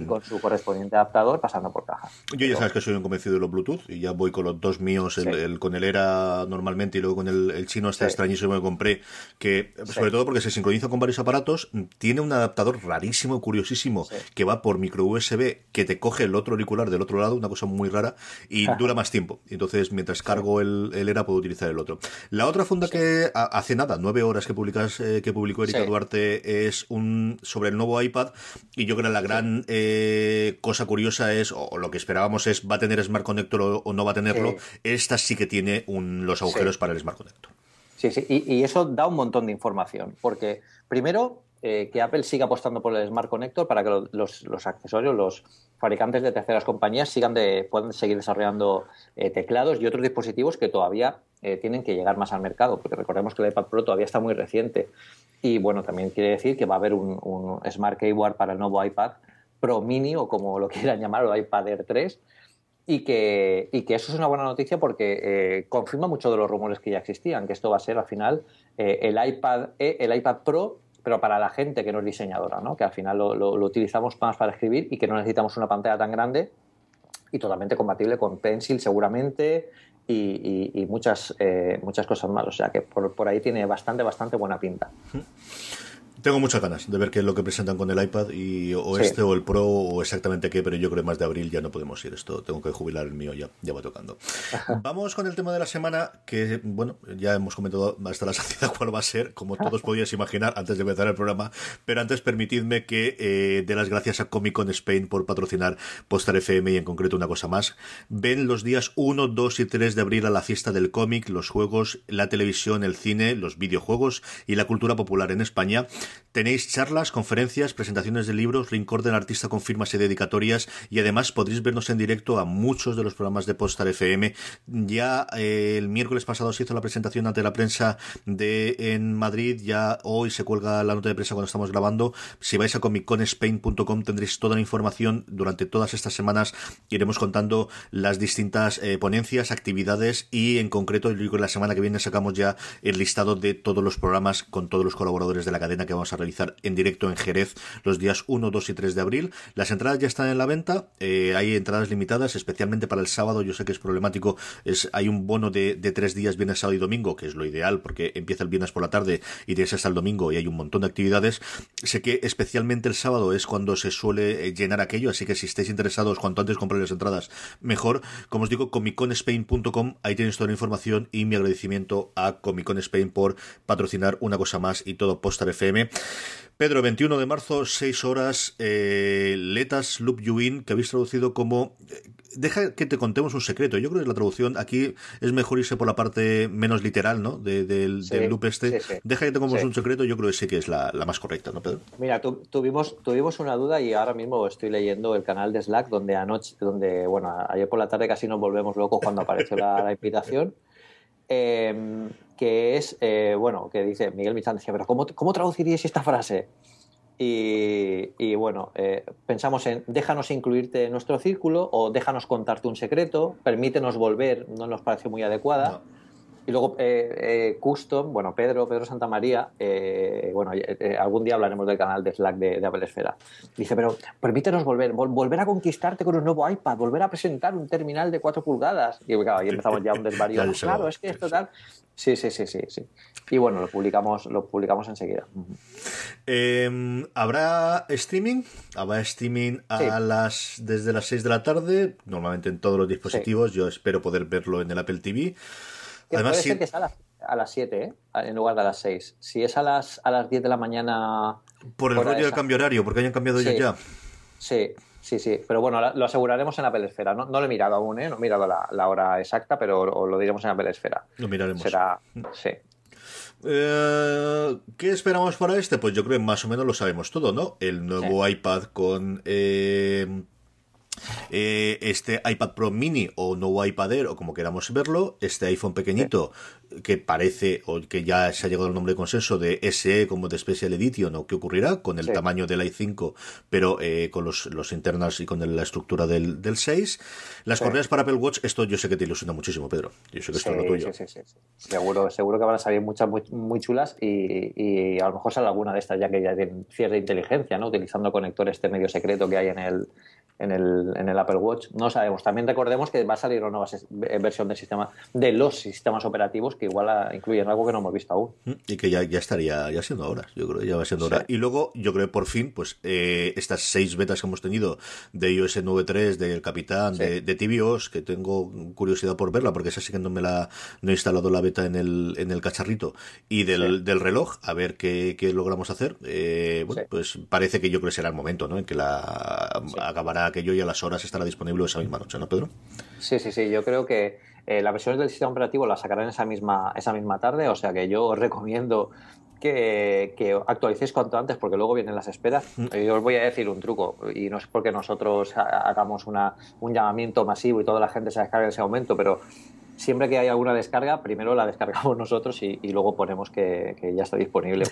S2: con su correspondiente adaptador pasando por caja.
S1: Yo ya sabes que soy un convencido de los Bluetooth y ya voy con los dos míos, el, con el ERA normalmente y luego con el, chino está extrañísimo que compré, que sobre todo porque se sincroniza con varios aparatos, tiene un adaptador rarísimo, curiosísimo, que va por micro USB, que te coge el otro auricular del otro lado, una cosa muy rara, y dura más tiempo. Entonces, mientras cargo el, ERA, puedo utilizar el otro. La otra funda que hace nada, nueve horas que publicas, eh, que publicó Erika Duarte es un sobre el nuevo iPad y yo creo que la gran eh, cosa curiosa es, o, lo que esperábamos es, ¿va a tener Smart Connector o, no va a tenerlo? Esta sí que tiene un, los agujeros para el Smart Connector.
S2: Sí, sí, y, eso da un montón de información, porque primero eh, que Apple siga apostando por el Smart Connector para que los, los, accesorios, los fabricantes de terceras compañías sigan de, puedan seguir desarrollando eh, teclados y otros dispositivos que todavía tienen que llegar más al mercado, porque recordemos que el iPad Pro todavía está muy reciente y bueno, también quiere decir que va a haber un, Smart Keyboard para el nuevo iPad Pro Mini o como lo quieran llamar, o iPad Air 3. Y que, y que eso es una buena noticia porque eh, confirma mucho de los rumores que ya existían, que esto va a ser al final eh, el, iPad, e, el iPad Pro, pero para la gente que no es diseñadora, ¿no? que al final lo, utilizamos más para escribir y que no necesitamos una pantalla tan grande y totalmente compatible con Pencil seguramente y, muchas, eh, muchas cosas más. O sea que por, por ahí tiene bastante, bastante buena pinta.
S1: Tengo muchas ganas de ver qué es lo que presentan con el iPad y o este o el Pro o exactamente qué, pero yo creo que más de abril ya no podemos ir esto. Tengo que jubilar el mío ya, ya va tocando. Vamos con el tema de la semana que, bueno, ya hemos comentado hasta la saciedad cuál va a ser, como todos podíais imaginar antes de empezar el programa, pero antes permitidme que eh, dé las gracias a Comic Con Spain por patrocinar Postar FM y en concreto una cosa más. Ven los días 1, 2 y 3 de abril a la fiesta del cómic, los juegos, la televisión, el cine, los videojuegos y la cultura popular en España. Tenéis charlas, conferencias, presentaciones de libros, Rincorden Artista con firmas y dedicatorias y además podréis vernos en directo a muchos de los programas de Postar FM. Ya eh, el miércoles pasado se hizo la presentación ante la prensa de en Madrid, ya hoy se cuelga la nota de prensa cuando estamos grabando. Si vais a comicconspain.com tendréis toda la información durante todas estas semanas. Iremos contando las distintas eh, ponencias, actividades y en concreto la semana que viene sacamos ya el listado de todos los programas con todos los colaboradores de la cadena que vamos a realizar en directo en Jerez los días 1, 2 y 3 de abril. Las entradas ya están en la venta, eh, hay entradas limitadas, especialmente para el sábado, yo sé que es problemático, es, hay un bono de, tres días, viernes, sábado y domingo, que es lo ideal porque empieza el viernes por la tarde y tienes hasta el domingo y hay un montón de actividades. Sé que especialmente el sábado es cuando se suele llenar aquello, así que si estáis interesados, cuanto antes comprar las entradas, mejor. Como os digo, comicconspain.com, ahí tenéis toda la información y mi agradecimiento a Comic Con Spain por patrocinar una cosa más y todo Postar FM. Pedro, 21 de marzo, 6 horas, eh, Letas Loop You In, que habéis traducido como... Eh, deja que te contemos un secreto. Yo creo que la traducción aquí es mejor irse por la parte menos literal, ¿no? del, loop este. Deja que te contemos un secreto, yo creo que sí que es la, más correcta, ¿no, Pedro?
S2: Mira, tuvimos, tuvimos una duda y ahora mismo estoy leyendo el canal de Slack donde anoche, donde, bueno, ayer por la tarde casi nos volvemos locos cuando apareció la, la invitación. Em, que es, eh, bueno, que dice Miguel Mizán, decía, pero ¿cómo, cómo traduciríais esta frase? Y, bueno, eh, pensamos en déjanos incluirte en nuestro círculo o déjanos contarte un secreto, permítenos volver, no nos pareció muy adecuada. Y luego eh, eh, Custom, bueno, Pedro, Pedro Santamaría, eh, bueno, eh, algún día hablaremos del canal de Slack de, de, Apple Esfera. Dice, pero permítenos volver, volver a conquistarte con un nuevo iPad, volver a presentar un terminal de 4 pulgadas. Y claro, ahí empezamos ya un desvarío. claro, es que esto tal. Sí, sí, sí, sí, sí. Y bueno, lo publicamos, lo publicamos enseguida.
S1: Em, ¿Habrá streaming? Habrá streaming a las desde las 6 de la tarde, normalmente en todos los dispositivos. Yo espero poder verlo en el Apple TV.
S2: Además, puede ser que sea a las, 7, ¿eh? en lugar de a las 6. Si es a las, a las 10 de la mañana...
S1: Por el rollo del cambio horario, porque hayan cambiado ellos ya.
S2: Sí, sí, sí. Pero bueno, lo aseguraremos en la Pelesfera. No, no lo he mirado aún, ¿eh? No he mirado la, hora exacta, pero lo diremos en la Pelesfera.
S1: Lo miraremos.
S2: Será... Sí.
S1: Eh, ¿Qué esperamos para este? Pues yo creo que más o menos lo sabemos todo, ¿no? El nuevo iPad con eh, eh, este iPad Pro Mini o nuevo iPad Air o como queramos verlo, este iPhone pequeñito que parece o que ya se ha llegado al nombre de consenso de SE como de Special Edition o qué ocurrirá con el tamaño del i5 pero eh, con los, los internas y con la estructura del, del 6 las correas para Apple Watch esto yo sé que te ilusiona muchísimo Pedro. Yo sé que esto es lo tuyo.
S2: seguro, seguro que van a salir muchas muy, chulas y, y, a lo mejor sale alguna de estas ya que ya tienen cierta inteligencia ¿no? utilizando conector este medio secreto que hay en el en el, en el Apple Watch. No sabemos. También recordemos que va a salir una nueva versión del sistema, de los sistemas operativos que igual incluyen algo que no hemos visto aún.
S1: Mm, y que ya, ya estaría ya siendo hora, yo creo, ya va siendo hora. Y luego, yo creo que por fin, pues eh, estas seis betas que hemos tenido de iOS 9.3, del Capitán, de, de TVOS, que tengo curiosidad por verla, porque esa sí que no me la no he instalado la beta en el, en el cacharrito, y del, del reloj, a ver qué, qué logramos hacer. Eh, bueno, pues parece que yo creo que será el momento, ¿no? En que la acabará que yo y a las horas estará disponible esa misma noche, ¿no, Pedro?
S2: Sí, sí, sí. Yo creo que eh, las versiones del sistema operativo las sacarán esa misma, esa misma tarde, o sea que yo os recomiendo que, que, actualicéis cuanto antes porque luego vienen las esperas. Mm. Yo os voy a decir un truco y no es porque nosotros hagamos una, un llamamiento masivo y toda la gente se descargue en ese momento, pero siempre que hay alguna descarga, primero la descargamos nosotros y, luego ponemos que, ya está disponible.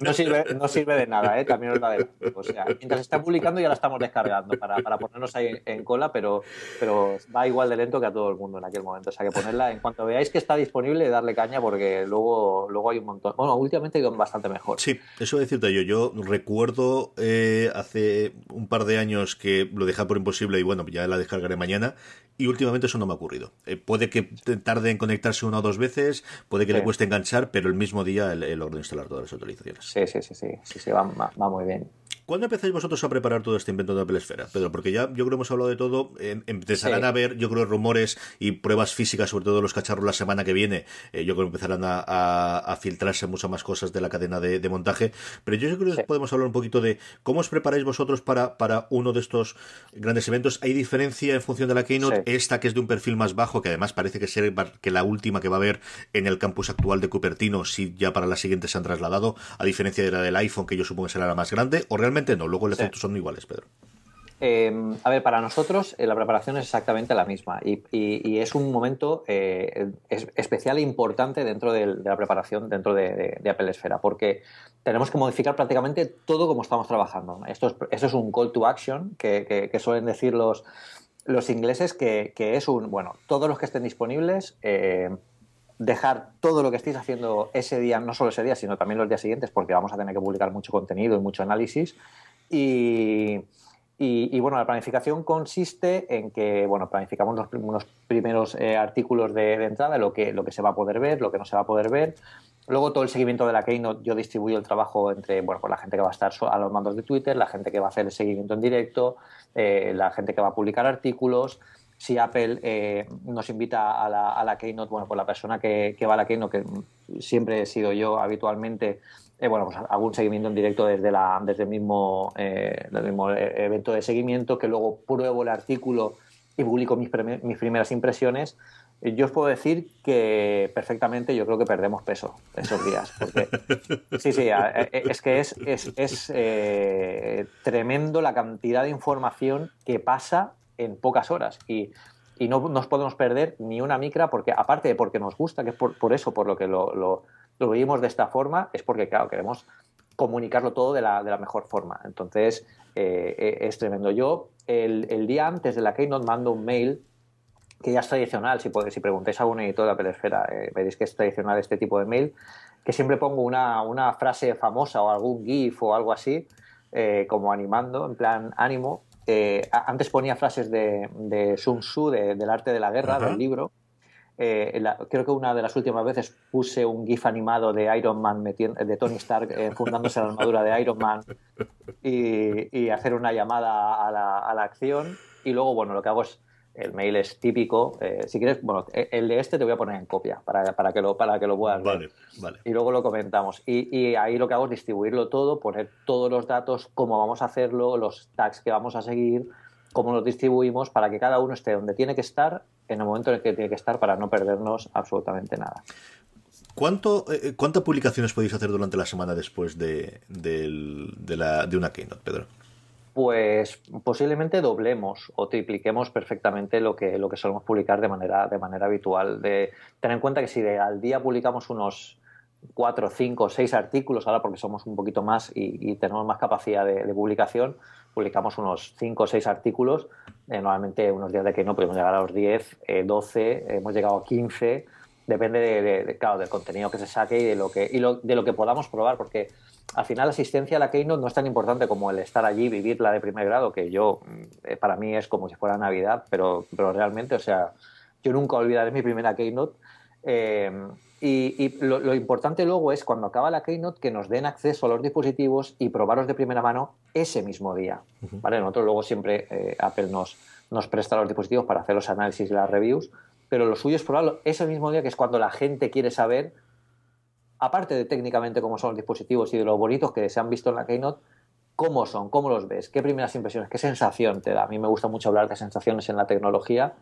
S2: no, sirve, no sirve de nada, ¿eh? también os la O sea, mientras está publicando ya la estamos descargando para, para ponernos ahí en cola, pero, pero va igual de lento que a todo el mundo en aquel momento. O sea, que ponerla en cuanto veáis que está disponible, darle caña porque luego, luego hay un montón. Bueno, últimamente ido bastante mejor.
S1: Sí, eso decirte yo. Yo recuerdo eh, hace un par de años que lo dejé por imposible y bueno, ya la descargaré mañana y últimamente eso no me ha ocurrido. Eh, puede que tarde en conectarse una o dos veces, puede que le cueste enganchar, pero el mismo día el, logro instalar todas las autorizaciones.
S2: Sí, sí, sí, sí, sí, sí va, va, muy bien.
S1: ¿Cuándo empezáis vosotros a preparar todo este invento de Apple Esfera, Pedro? Porque ya yo creo que hemos hablado de todo. empezarán a haber, yo creo, rumores y pruebas físicas, sobre todo los cacharros la semana que viene. Eh, yo creo que empezarán a, filtrarse muchas más cosas de la cadena de, montaje. Pero yo creo que podemos hablar un poquito de cómo os preparáis vosotros para, para uno de estos grandes eventos. ¿Hay diferencia en función de la Keynote? Esta que es de un perfil más bajo, que además parece que ser que la última que va a haber en el campus actual de Cupertino, si ya para la siguiente se han trasladado, a diferencia de la del iPhone, que yo supongo que será la más grande, o realmente no. Luego el efecto son iguales, Pedro.
S2: Em, a ver, para nosotros eh, la preparación es exactamente la misma y, es un momento eh, especial e importante dentro de, la preparación dentro de, Apple Esfera porque tenemos que modificar prácticamente todo como estamos trabajando. Esto es, es un call to action que, suelen decir los, los ingleses que, es un, bueno, todos los que estén disponibles, eh, dejar todo lo que estéis haciendo ese día, no solo ese día, sino también los días siguientes, porque vamos a tener que publicar mucho contenido y mucho análisis. Y, y, bueno, la planificación consiste en que, bueno, planificamos los, unos primeros eh, artículos de, entrada, lo que, lo que se va a poder ver, lo que no se va a poder ver. Luego todo el seguimiento de la Keynote, yo distribuyo el trabajo entre, bueno, pues la gente que va a estar a los mandos de Twitter, la gente que va a hacer el seguimiento en directo, eh, la gente que va a publicar artículos. Si Apple eh, nos invita a la, a la, Keynote, bueno, pues la persona que, que va a la Keynote, que siempre he sido yo habitualmente, eh, bueno, pues algún seguimiento en directo desde, la, desde el, mismo, eh, mismo eh, evento de seguimiento, que luego pruebo el artículo y publico mis, mis primeras impresiones. Yo os puedo decir que perfectamente yo creo que perdemos peso esos días. Porque, sí, sí, es que es, es, es tremendo la cantidad de información que pasa en pocas horas. Y, y no nos podemos perder ni una micra, porque aparte de porque nos gusta, que es por, por eso por lo que lo, lo vimos de esta forma, es porque, claro, queremos comunicarlo todo de la, de la mejor forma. Entonces, eh, eh, es tremendo. Yo, el, día antes de la Keynote, mando un mail que ya es tradicional, si, si preguntáis a un editor de la pelesfera, eh, veréis que es tradicional este tipo de mail, que siempre pongo una, una frase famosa o algún GIF o algo así, como animando, en plan ánimo. Antes ponía frases de, de Sun Tzu, del arte de la guerra, del libro, eh, creo que una de las últimas veces puse un GIF animado de Iron Man de Tony Stark eh, fundándose la armadura de Iron Man y, hacer una llamada a la, acción. Y luego, bueno, lo que hago es el mail es típico. Eh, si quieres, bueno, el de este te voy a poner en copia para, para, que, lo, para que lo puedas ver. Vale, Y luego lo comentamos. Y, y, ahí lo que hago es distribuirlo todo, poner todos los datos, cómo vamos a hacerlo, los tags que vamos a seguir, cómo los distribuimos para que cada uno esté donde tiene que estar en el momento en el que tiene que estar para no perdernos absolutamente nada.
S1: ¿Cuánto, eh, ¿Cuántas publicaciones podéis hacer durante la semana después de, de, una Keynote, Pedro?
S2: Pues posiblemente doblemos o tripliquemos perfectamente lo que, lo que solemos publicar de manera, de manera habitual. De, tener en cuenta que si al día publicamos unos cuatro, cinco, seis artículos, ahora porque somos un poquito más y, tenemos más capacidad de, de, publicación, publicamos unos 5 o 6 artículos. Eh, normalmente unos días de que no podemos llegar a los 10, 12, eh, hemos llegado a 15. Depende de, claro, del contenido que se saque y de lo que, y de lo que podamos probar, porque al final la asistencia a la Keynote no es tan importante como el estar allí, vivirla de primer grado, que yo, eh, para mí es como si fuera Navidad, pero, pero realmente, o sea, yo nunca olvidaré mi primera Keynote. Y, lo, importante luego es cuando acaba la Keynote que nos den acceso a los dispositivos y probarlos de primera mano ese mismo día. ¿vale? Nosotros luego siempre eh, Apple nos, nos presta los dispositivos para hacer los análisis y las reviews, pero lo suyo es probarlo ese mismo día que es cuando la gente quiere saber, aparte de técnicamente cómo son los dispositivos y de los bonitos que se han visto en la Keynote, cómo son, cómo los ves, qué primeras impresiones, qué sensación te da. A mí me gusta mucho hablar de sensaciones en la tecnología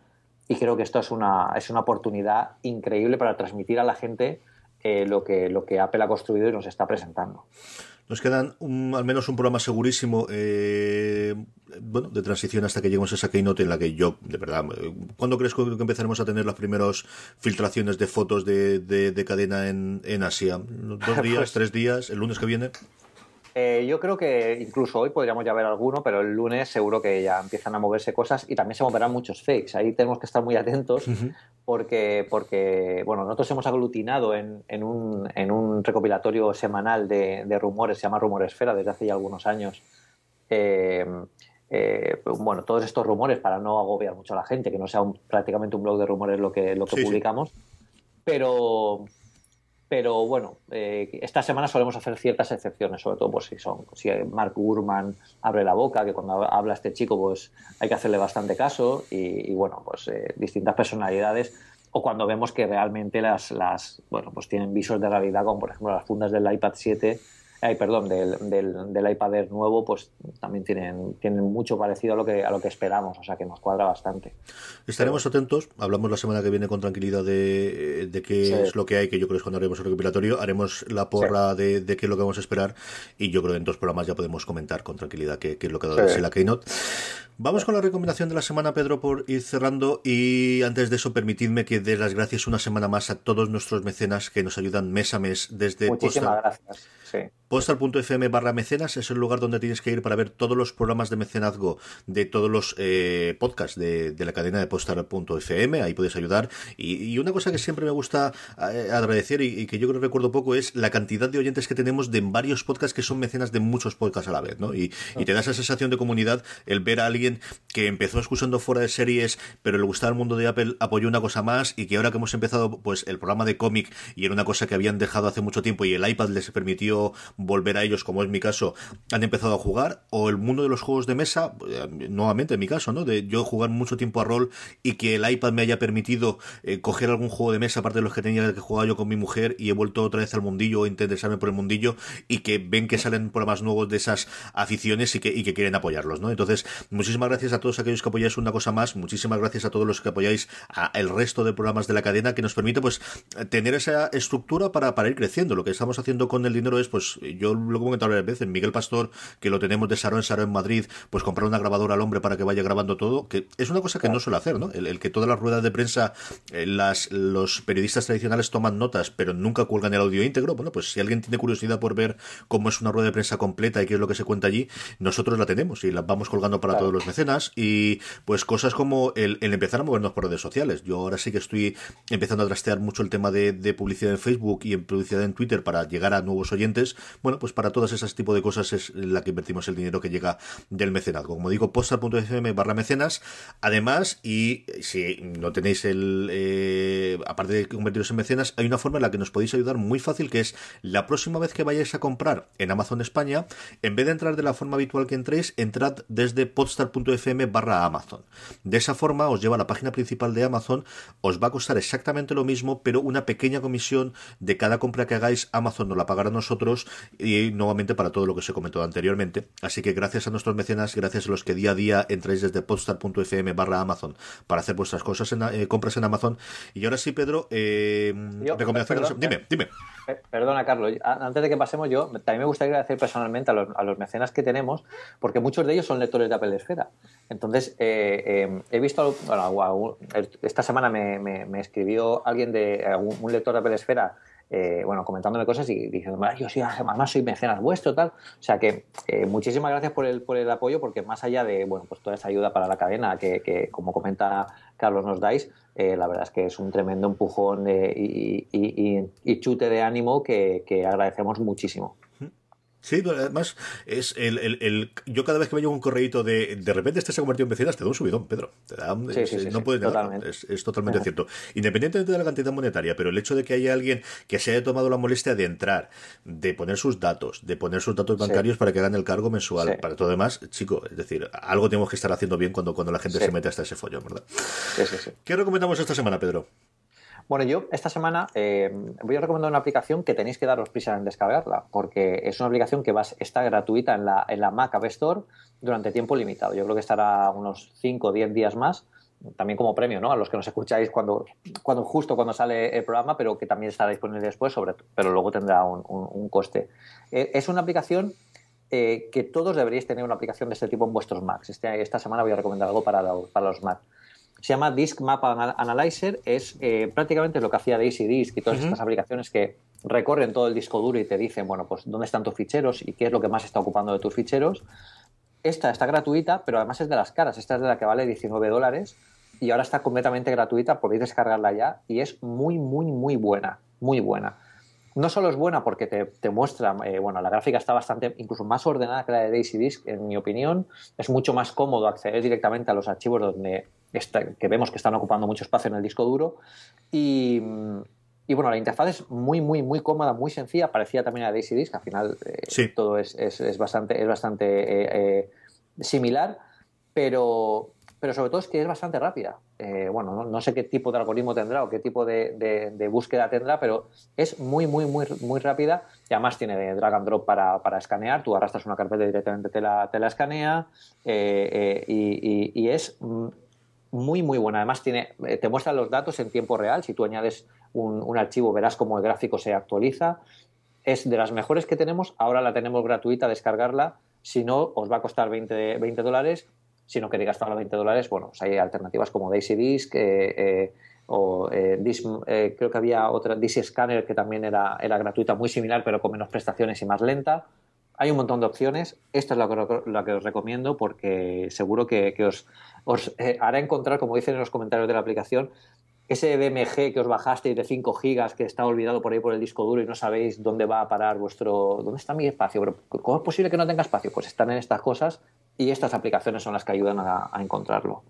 S2: y creo que esto es una, es una oportunidad increíble para transmitir a la gente eh, lo, que, lo que Apple ha construido y nos está presentando.
S1: Nos quedan al menos un programa segurísimo eh, bueno, de transición hasta que lleguemos a esa keynote en la que yo, de verdad, ¿cuándo crees que empezaremos a tener las primeras filtraciones de fotos de, de, cadena en, en Asia? ¿Dos días, pues tres días, el lunes que viene?
S2: Eh, yo creo que incluso hoy podríamos ya ver alguno, pero el lunes seguro que ya empiezan a moverse cosas y también se moverán muchos fakes. Ahí tenemos que estar muy atentos porque, porque bueno, nosotros hemos aglutinado en, en, un, en un, recopilatorio semanal de, de, rumores, se llama Rumoresfera desde hace ya algunos años. Eh, eh, bueno, todos estos rumores para no agobiar mucho a la gente, que no sea prácticamente un blog de rumores lo que, lo que publicamos. Pero, pero bueno, eh, esta semana solemos hacer ciertas excepciones, sobre todo pues, si son si Mark Gurman abre la boca, que cuando habla este chico pues hay que hacerle bastante caso y, bueno, pues eh, distintas personalidades. O cuando vemos que realmente las, las bueno, pues tienen visos de realidad, como por ejemplo las fundas del iPad 7 ay, perdón, del, del, del, iPad Air nuevo, pues también tienen, tienen mucho parecido a lo que a lo que esperamos, o sea que nos cuadra bastante.
S1: Estaremos atentos, hablamos la semana que viene con tranquilidad de, de qué es lo que hay, que yo creo que es cuando haremos el recopilatorio, haremos la porra de, de, qué es lo que vamos a esperar y yo creo que en dos programas ya podemos comentar con tranquilidad qué, qué es lo que ha dado la Keynote. Vamos con la recomendación de la semana, Pedro, por ir cerrando. Y antes de eso, permitidme que dé las gracias una semana más a todos nuestros mecenas que nos ayudan mes a mes desde
S2: Muchísimas gracias.
S1: Postal.fm barra mecenas es el lugar donde tienes que ir para ver todos los programas de mecenazgo de todos los eh, podcasts de, la cadena de Postal.fm. Ahí puedes ayudar. Y, una cosa que siempre me gusta eh, agradecer y, que yo creo que recuerdo poco es la cantidad de oyentes que tenemos de varios podcasts que son mecenas de muchos podcasts a la vez, ¿no? Y, y te da esa sensación de comunidad el ver a alguien que empezó escuchando fuera de series, pero le gustaba el mundo de Apple, apoyó una cosa más y que ahora que hemos empezado pues el programa de cómic y era una cosa que habían dejado hace mucho tiempo y el iPad les permitió volver a ellos, como es mi caso, han empezado a jugar, o el mundo de los juegos de mesa, eh, nuevamente en mi caso, ¿no? De yo jugar mucho tiempo a rol y que el iPad me haya permitido eh, coger algún juego de mesa, aparte de los que tenía que jugar yo con mi mujer, y he vuelto otra vez al mundillo o interesarme por el mundillo, y que ven que salen programas nuevos de esas aficiones y que, y que quieren apoyarlos, ¿no? Entonces, muchísimas gracias a todos aquellos que apoyáis una cosa más, muchísimas gracias a todos los que apoyáis a el resto de programas de la cadena que nos permite pues tener esa estructura para, para ir creciendo. Lo que estamos haciendo con el dinero es, pues, yo lo he comentado varias veces, Miguel Pastor, que lo tenemos de Saro en Saro en Madrid, pues comprar una grabadora al hombre para que vaya grabando todo, que es una cosa que no suele hacer, ¿no? El, que todas las ruedas de prensa, eh, las, los periodistas tradicionales toman notas, pero nunca cuelgan el audio íntegro. Bueno, pues si alguien tiene curiosidad por ver cómo es una rueda de prensa completa y qué es lo que se cuenta allí, nosotros la tenemos y la vamos colgando para todos los mecenas y pues cosas como el, empezar a movernos por redes sociales. Yo ahora sí que estoy empezando a trastear mucho el tema de, publicidad en Facebook y en publicidad en Twitter para llegar a nuevos oyentes. Bueno, pues para todas esas tipos de cosas es la que invertimos el dinero que llega del mecenazgo. Como digo, posta.fm barra mecenas. Además, y si no tenéis el... Eh, aparte de convertiros en mecenas, hay una forma en la que nos podéis ayudar muy fácil, que es la próxima vez que vayáis a comprar en Amazon España, en vez de entrar de la forma habitual que entréis, entrad desde podstar.fm barra Amazon. De esa forma os lleva a la página principal de Amazon, os va a costar exactamente lo mismo, pero una pequeña comisión de cada compra que hagáis, Amazon nos la pagará a nosotros y nuevamente para todo lo que os he comentado anteriormente. Así que gracias a nuestros mecenas, gracias a los que día a día entráis desde podstar.fm barra Amazon para hacer vuestras cosas en, eh, compras en Amazon. Y ahora sí, Pedro, eh, recomendaciones. dime, eh, dime.
S2: Perdona, Carlos. Antes de que pasemos, yo también me gustaría agradecer personalmente a los, a los mecenas que tenemos, porque muchos de ellos son lectores de Apple Esfera. Entonces, eh, eh, he visto, bueno, esta semana me, me, escribió alguien de un lector de Apple Esfera eh, bueno, comentándome cosas y diciendo, yo sí, además soy mecenas vuestro, tal. O sea que muchísimas gracias por el, por el apoyo, porque más allá de, bueno, pues toda esa ayuda para la cadena que, que como comenta Carlos, nos dais, la verdad es que es un tremendo empujón y, y, chute de ánimo que agradecemos muchísimo.
S1: Sí, pero además es el, el, el, yo cada vez que me llevo un correíto de de repente este se ha convertido en vecinas, te da un subidón, Pedro. Te da, no puedes totalmente. Es, es, totalmente cierto. Independientemente de la cantidad monetaria, pero el hecho de que haya alguien que se haya tomado la molestia de entrar, de poner sus datos, de poner sus datos bancarios para que hagan el cargo mensual, para todo demás, chico, es decir, algo tenemos que estar haciendo bien cuando, cuando la gente se mete hasta ese follón, ¿verdad? ¿Qué recomendamos esta semana, Pedro?
S2: Bueno, yo esta semana eh, voy a recomendar una aplicación que tenéis que daros prisa en descargarla, porque es una aplicación que está gratuita en la, en la Mac App Store durante tiempo limitado. Yo creo que estará unos 5 o 10 días más, también como premio, ¿no? A los que nos escucháis cuando, cuando justo cuando sale el programa, pero que también estará disponible después, sobre, pero luego tendrá un, coste. Eh, es una aplicación eh, que todos deberíais tener una aplicación de este tipo en vuestros Macs. Este, esta semana voy a recomendar algo para, para los Macs se llama Disk Map Analyzer, es eh, prácticamente lo que hacía Daisy Disk y todas estas aplicaciones que recorren todo el disco duro y te dicen, bueno, pues dónde están tus ficheros y qué es lo que más está ocupando de tus ficheros. Esta está gratuita, pero además es de las caras. Esta es de la que vale 19 dólares y ahora está completamente gratuita, podéis descargarla ya y es muy, muy, muy buena, muy buena. No solo es buena porque te, muestra, eh, bueno, la gráfica está bastante, incluso más ordenada que la de Daisy Disk, en mi opinión. Es mucho más cómodo acceder directamente a los archivos donde que vemos que están ocupando mucho espacio en el disco duro. Y, bueno, la interfaz es muy, muy, muy cómoda, muy sencilla. Parecía también a Daisy Disk, al final eh, todo es, bastante, es bastante eh, eh, similar, pero, pero sobre todo es que es bastante rápida. bueno, no, sé qué tipo de algoritmo tendrá o qué tipo de, búsqueda tendrá, pero es muy, muy, muy, muy rápida y además tiene drag and drop para, para escanear. Tú arrastras una carpeta y directamente te la, te la escanea y, y, es mm, muy, muy buena. Además, tiene, eh, te muestra los datos en tiempo real. Si tú añades un, archivo, verás cómo el gráfico se actualiza. Es de las mejores que tenemos. Ahora la tenemos gratuita, descargarla. Si no, os va a costar 20, 20 dólares. Si no queréis gastar los 20 dólares, bueno, pues hay alternativas como Daisy Disk eh, eh, o eh, eh, creo que había otra DC Scanner que también era, era gratuita, muy similar, pero con menos prestaciones y más lenta. Hay un montón de opciones. Esta es la que, la que os recomiendo porque seguro que, os, eh, hará encontrar, como dicen en los comentarios de la aplicación, ese BMG que os bajasteis de 5 gigas que está olvidado por ahí por el disco duro y no sabéis dónde va a parar vuestro... ¿Dónde está mi espacio? ¿Cómo es posible que no tenga espacio? Pues están en estas cosas y estas aplicaciones son las que ayudan a encontrarlo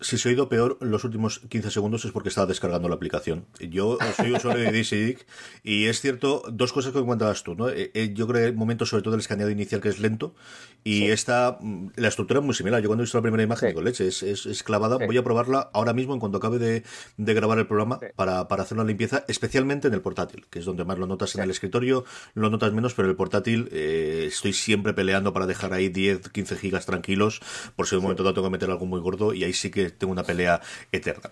S1: si se ha oído peor los últimos 15 segundos es porque estaba descargando la aplicación. Yo soy usuario de DC y es cierto, dos cosas que comentabas tú, ¿no? Eh, eh, yo creo que el momento, sobre todo el escaneado inicial, que es lento y esta, mm, la estructura es muy similar. Yo cuando he visto la primera imagen digo, leche, es, es, clavada. Voy a probarla ahora mismo en cuanto acabe de, de grabar el programa para, para, hacer una limpieza, especialmente en el portátil, que es donde más lo notas en el escritorio, lo notas menos, pero el portátil eh, estoy siempre peleando para dejar ahí 10, 15 gigas tranquilos, por si en un momento dado tengo que meter algo muy gordo y ahí sí que tengo una pelea eterna.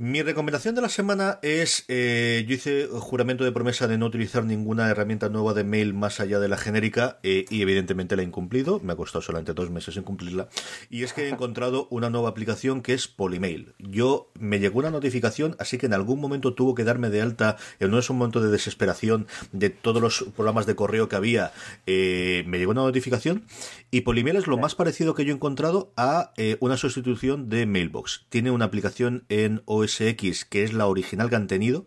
S1: Mi recomendación de la semana es, eh, yo hice juramento de promesa de no utilizar ninguna herramienta nueva de mail más allá de la genérica eh, y evidentemente la he incumplido, me ha costado solamente dos meses en cumplirla, y es que he encontrado una nueva aplicación que es Polymail. Yo me llegó una notificación, así que en algún momento tuvo que darme de alta, en no es un momento de desesperación de todos los programas de correo que había, eh, me llegó una notificación y Polymail es lo más parecido que yo he encontrado a una sustitución de Mailbox. Tiene una aplicación en X, que es la original que han tenido,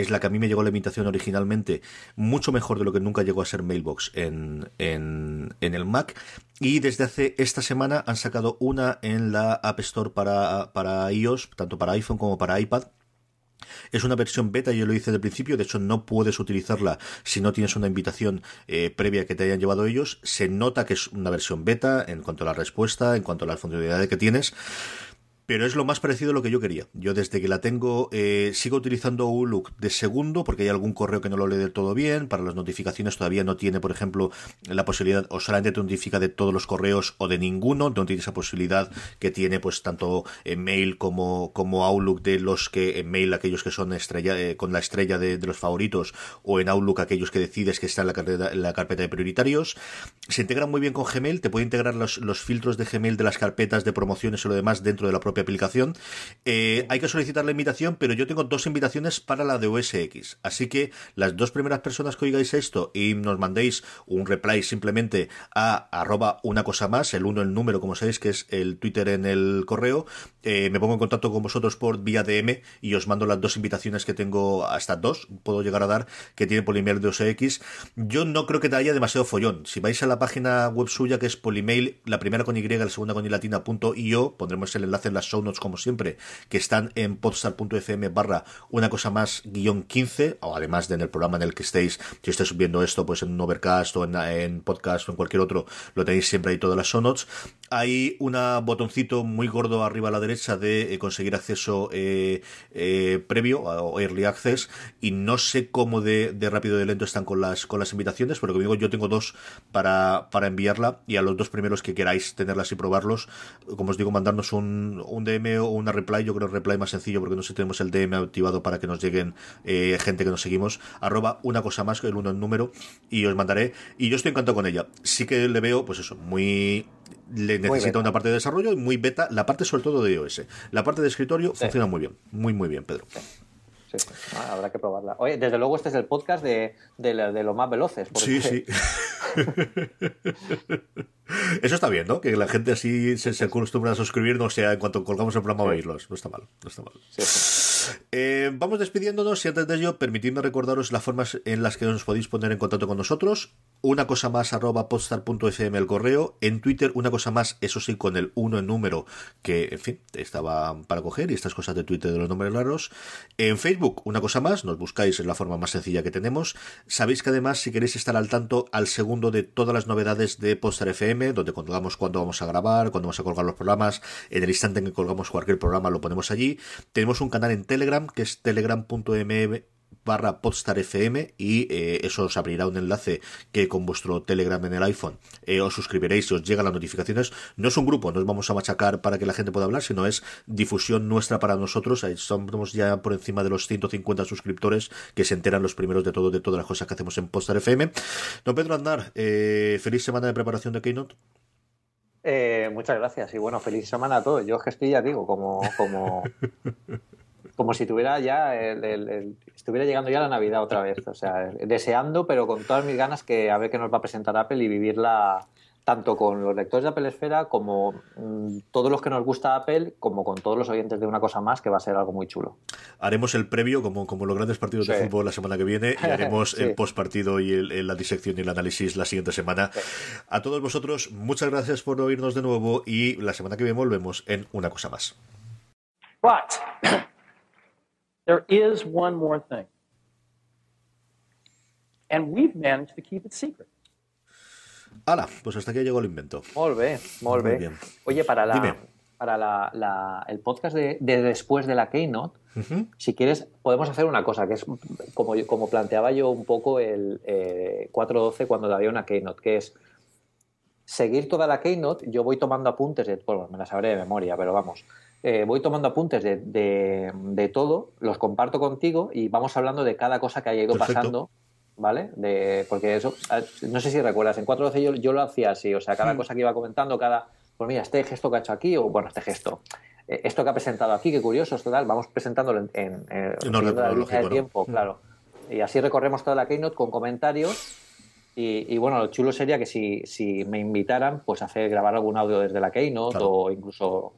S1: es la que a mí me llegó la imitación originalmente, mucho mejor de lo que nunca llegó a ser Mailbox en, en, el Mac. Y desde hace esta semana han sacado una en la App Store para, para iOS, tanto para iPhone como para iPad. Es una versión beta, yo lo hice de principio, de hecho no puedes utilizarla si no tienes una invitación eh, previa que te hayan llevado ellos. Se nota que es una versión beta en cuanto a la respuesta, en cuanto a las funcionalidades que tienes pero es lo más parecido a lo que yo quería. Yo desde que la tengo eh, sigo utilizando Outlook de segundo porque hay algún correo que no lo lee del todo bien. Para las notificaciones todavía no tiene, por ejemplo, la posibilidad o solamente te notifica de todos los correos o de ninguno. No tiene esa posibilidad que tiene pues tanto en mail como, como Outlook de los que en mail aquellos que son estrella, eh, con la estrella de, los favoritos o en Outlook aquellos que decides que está en la carpeta, la carpeta de prioritarios. Se integra muy bien con Gmail. Te puede integrar los, los filtros de Gmail de las carpetas de promociones o lo demás dentro de la propia aplicación. Eh, hay que solicitar la invitación, pero yo tengo dos invitaciones para la de OS X. Así que las dos primeras personas que oigáis esto y nos mandéis un reply simplemente a arroba una cosa más, el uno el número, como sabéis, que es el Twitter en el correo, eh, me pongo en contacto con vosotros por vía DM y os mando las dos invitaciones que tengo, hasta dos, puedo llegar a dar, que tiene Polymail de OS X. Yo no creo que te haya demasiado follón. Si vais a la página web suya, que es Polymail, la primera con Y, la segunda con Y latina, punto io, pondremos el enlace en las show notes como siempre, que están en podstar.fm barra una cosa más guion 15, o además de en el programa en el que estéis, si estáis viendo esto pues en un overcast o en, podcast o en cualquier otro, lo tenéis siempre ahí todas las show notes. Hay un botoncito muy gordo arriba a la derecha de eh, conseguir acceso eh, eh, previo o early access y no sé cómo de, rápido de lento están con las con las invitaciones, pero como digo, yo tengo dos para, para enviarla y a los dos primeros que queráis tenerlas y probarlos, como os digo, mandarnos un, un DM o una reply, yo creo reply más sencillo porque no sé si tenemos el DM activado para que nos lleguen gente que nos seguimos, arroba una cosa más, que el uno en número, y os mandaré, y yo estoy encantado con ella. Sí que le veo, pues eso, muy le necesita una parte de desarrollo y muy beta, la parte sobre todo de iOS. La parte de escritorio funciona muy bien, muy muy bien, Pedro.
S2: Sí. Ah, habrá que probarla. Oye, desde luego este es el podcast de, de, los más veloces.
S1: Sí, sí. Eso está bien, ¿no? Que la gente así se, se acostumbra a suscribirnos, o sea, en cuanto colgamos el programa a oírlos. No está mal, no está mal. Eh, vamos despidiéndonos y antes de ello, permitidme recordaros las formas en las que os podéis poner en contacto con nosotros. Una cosa más arroba podstar.fm el correo. En Twitter, una cosa más, eso sí, con el 1 en número, que, en fin, estaba para coger y estas cosas de Twitter de los nombres raros. En Facebook, una cosa más, nos buscáis, es la forma más sencilla que tenemos. Sabéis que además, si queréis estar al tanto al segundo de todas las novedades de Podstar FM, donde contamos cuándo vamos a grabar, cuándo vamos a colgar los programas, en el instante en que colgamos cualquier programa lo ponemos allí. Tenemos un canal en Telegram, que es telegram.me barra podstarfm y eh, eso os abrirá un enlace que con vuestro Telegram en el iPhone eh, os suscribiréis y os llegan las notificaciones. No es un grupo, no os vamos a machacar para que la gente pueda hablar, sino es difusión nuestra para nosotros. Somos ya por encima de los 150 suscriptores que se enteran los primeros de todo, de todas las cosas que hacemos en Podstar FM. Don Pedro Andar, eh, feliz semana de preparación de Keynote.
S2: muchas gracias y bueno, feliz semana a todos. Yo es que estoy, ya digo, como, como como si tuviera ya estuviera llegando ya la Navidad otra vez. O sea, deseando, pero con todas mis ganas que a ver qué nos va a presentar Apple y vivirla tanto con los lectores de Apple Esfera como mm, todos los que nos gusta Apple, como con todos los oyentes de una cosa más, que va a ser algo muy chulo.
S1: Haremos el previo, como, como los grandes partidos de fútbol la semana que viene, y haremos el post partido y el, la disección y el análisis la siguiente semana. A todos vosotros, muchas gracias por oírnos de nuevo y la semana que viene volvemos en una cosa más. But there is one more thing. And we've managed to keep it secret. Hala, pues hasta aquí llegó el invento.
S2: Muy bien, muy bien. Oye, para la, para la, el podcast de, después de la Keynote, si quieres, podemos hacer una cosa, que es como, como planteaba yo un poco el 4.12 eh, cuando había una Keynote, que es seguir toda la Keynote, yo voy tomando apuntes, de, bueno, me la sabré de memoria, pero vamos, eh, voy tomando apuntes de, de, todo, los comparto contigo y vamos hablando de cada cosa que haya ido pasando ¿vale? De, porque eso, no sé si recuerdas, en 4.12 yo, yo lo hacía así, o sea, cada hmm. cosa que iba comentando, cada, pues mira, este gesto que ha hecho aquí, o bueno, este gesto, eh, esto que ha presentado aquí, qué curioso, esto tal, vamos presentándolo en, en, en la línea de tiempo, hmm. claro. Y así recorremos toda la Keynote con comentarios. Y, bueno, lo chulo sería que si, si me invitaran, pues hacer grabar algún audio desde la Keynote o incluso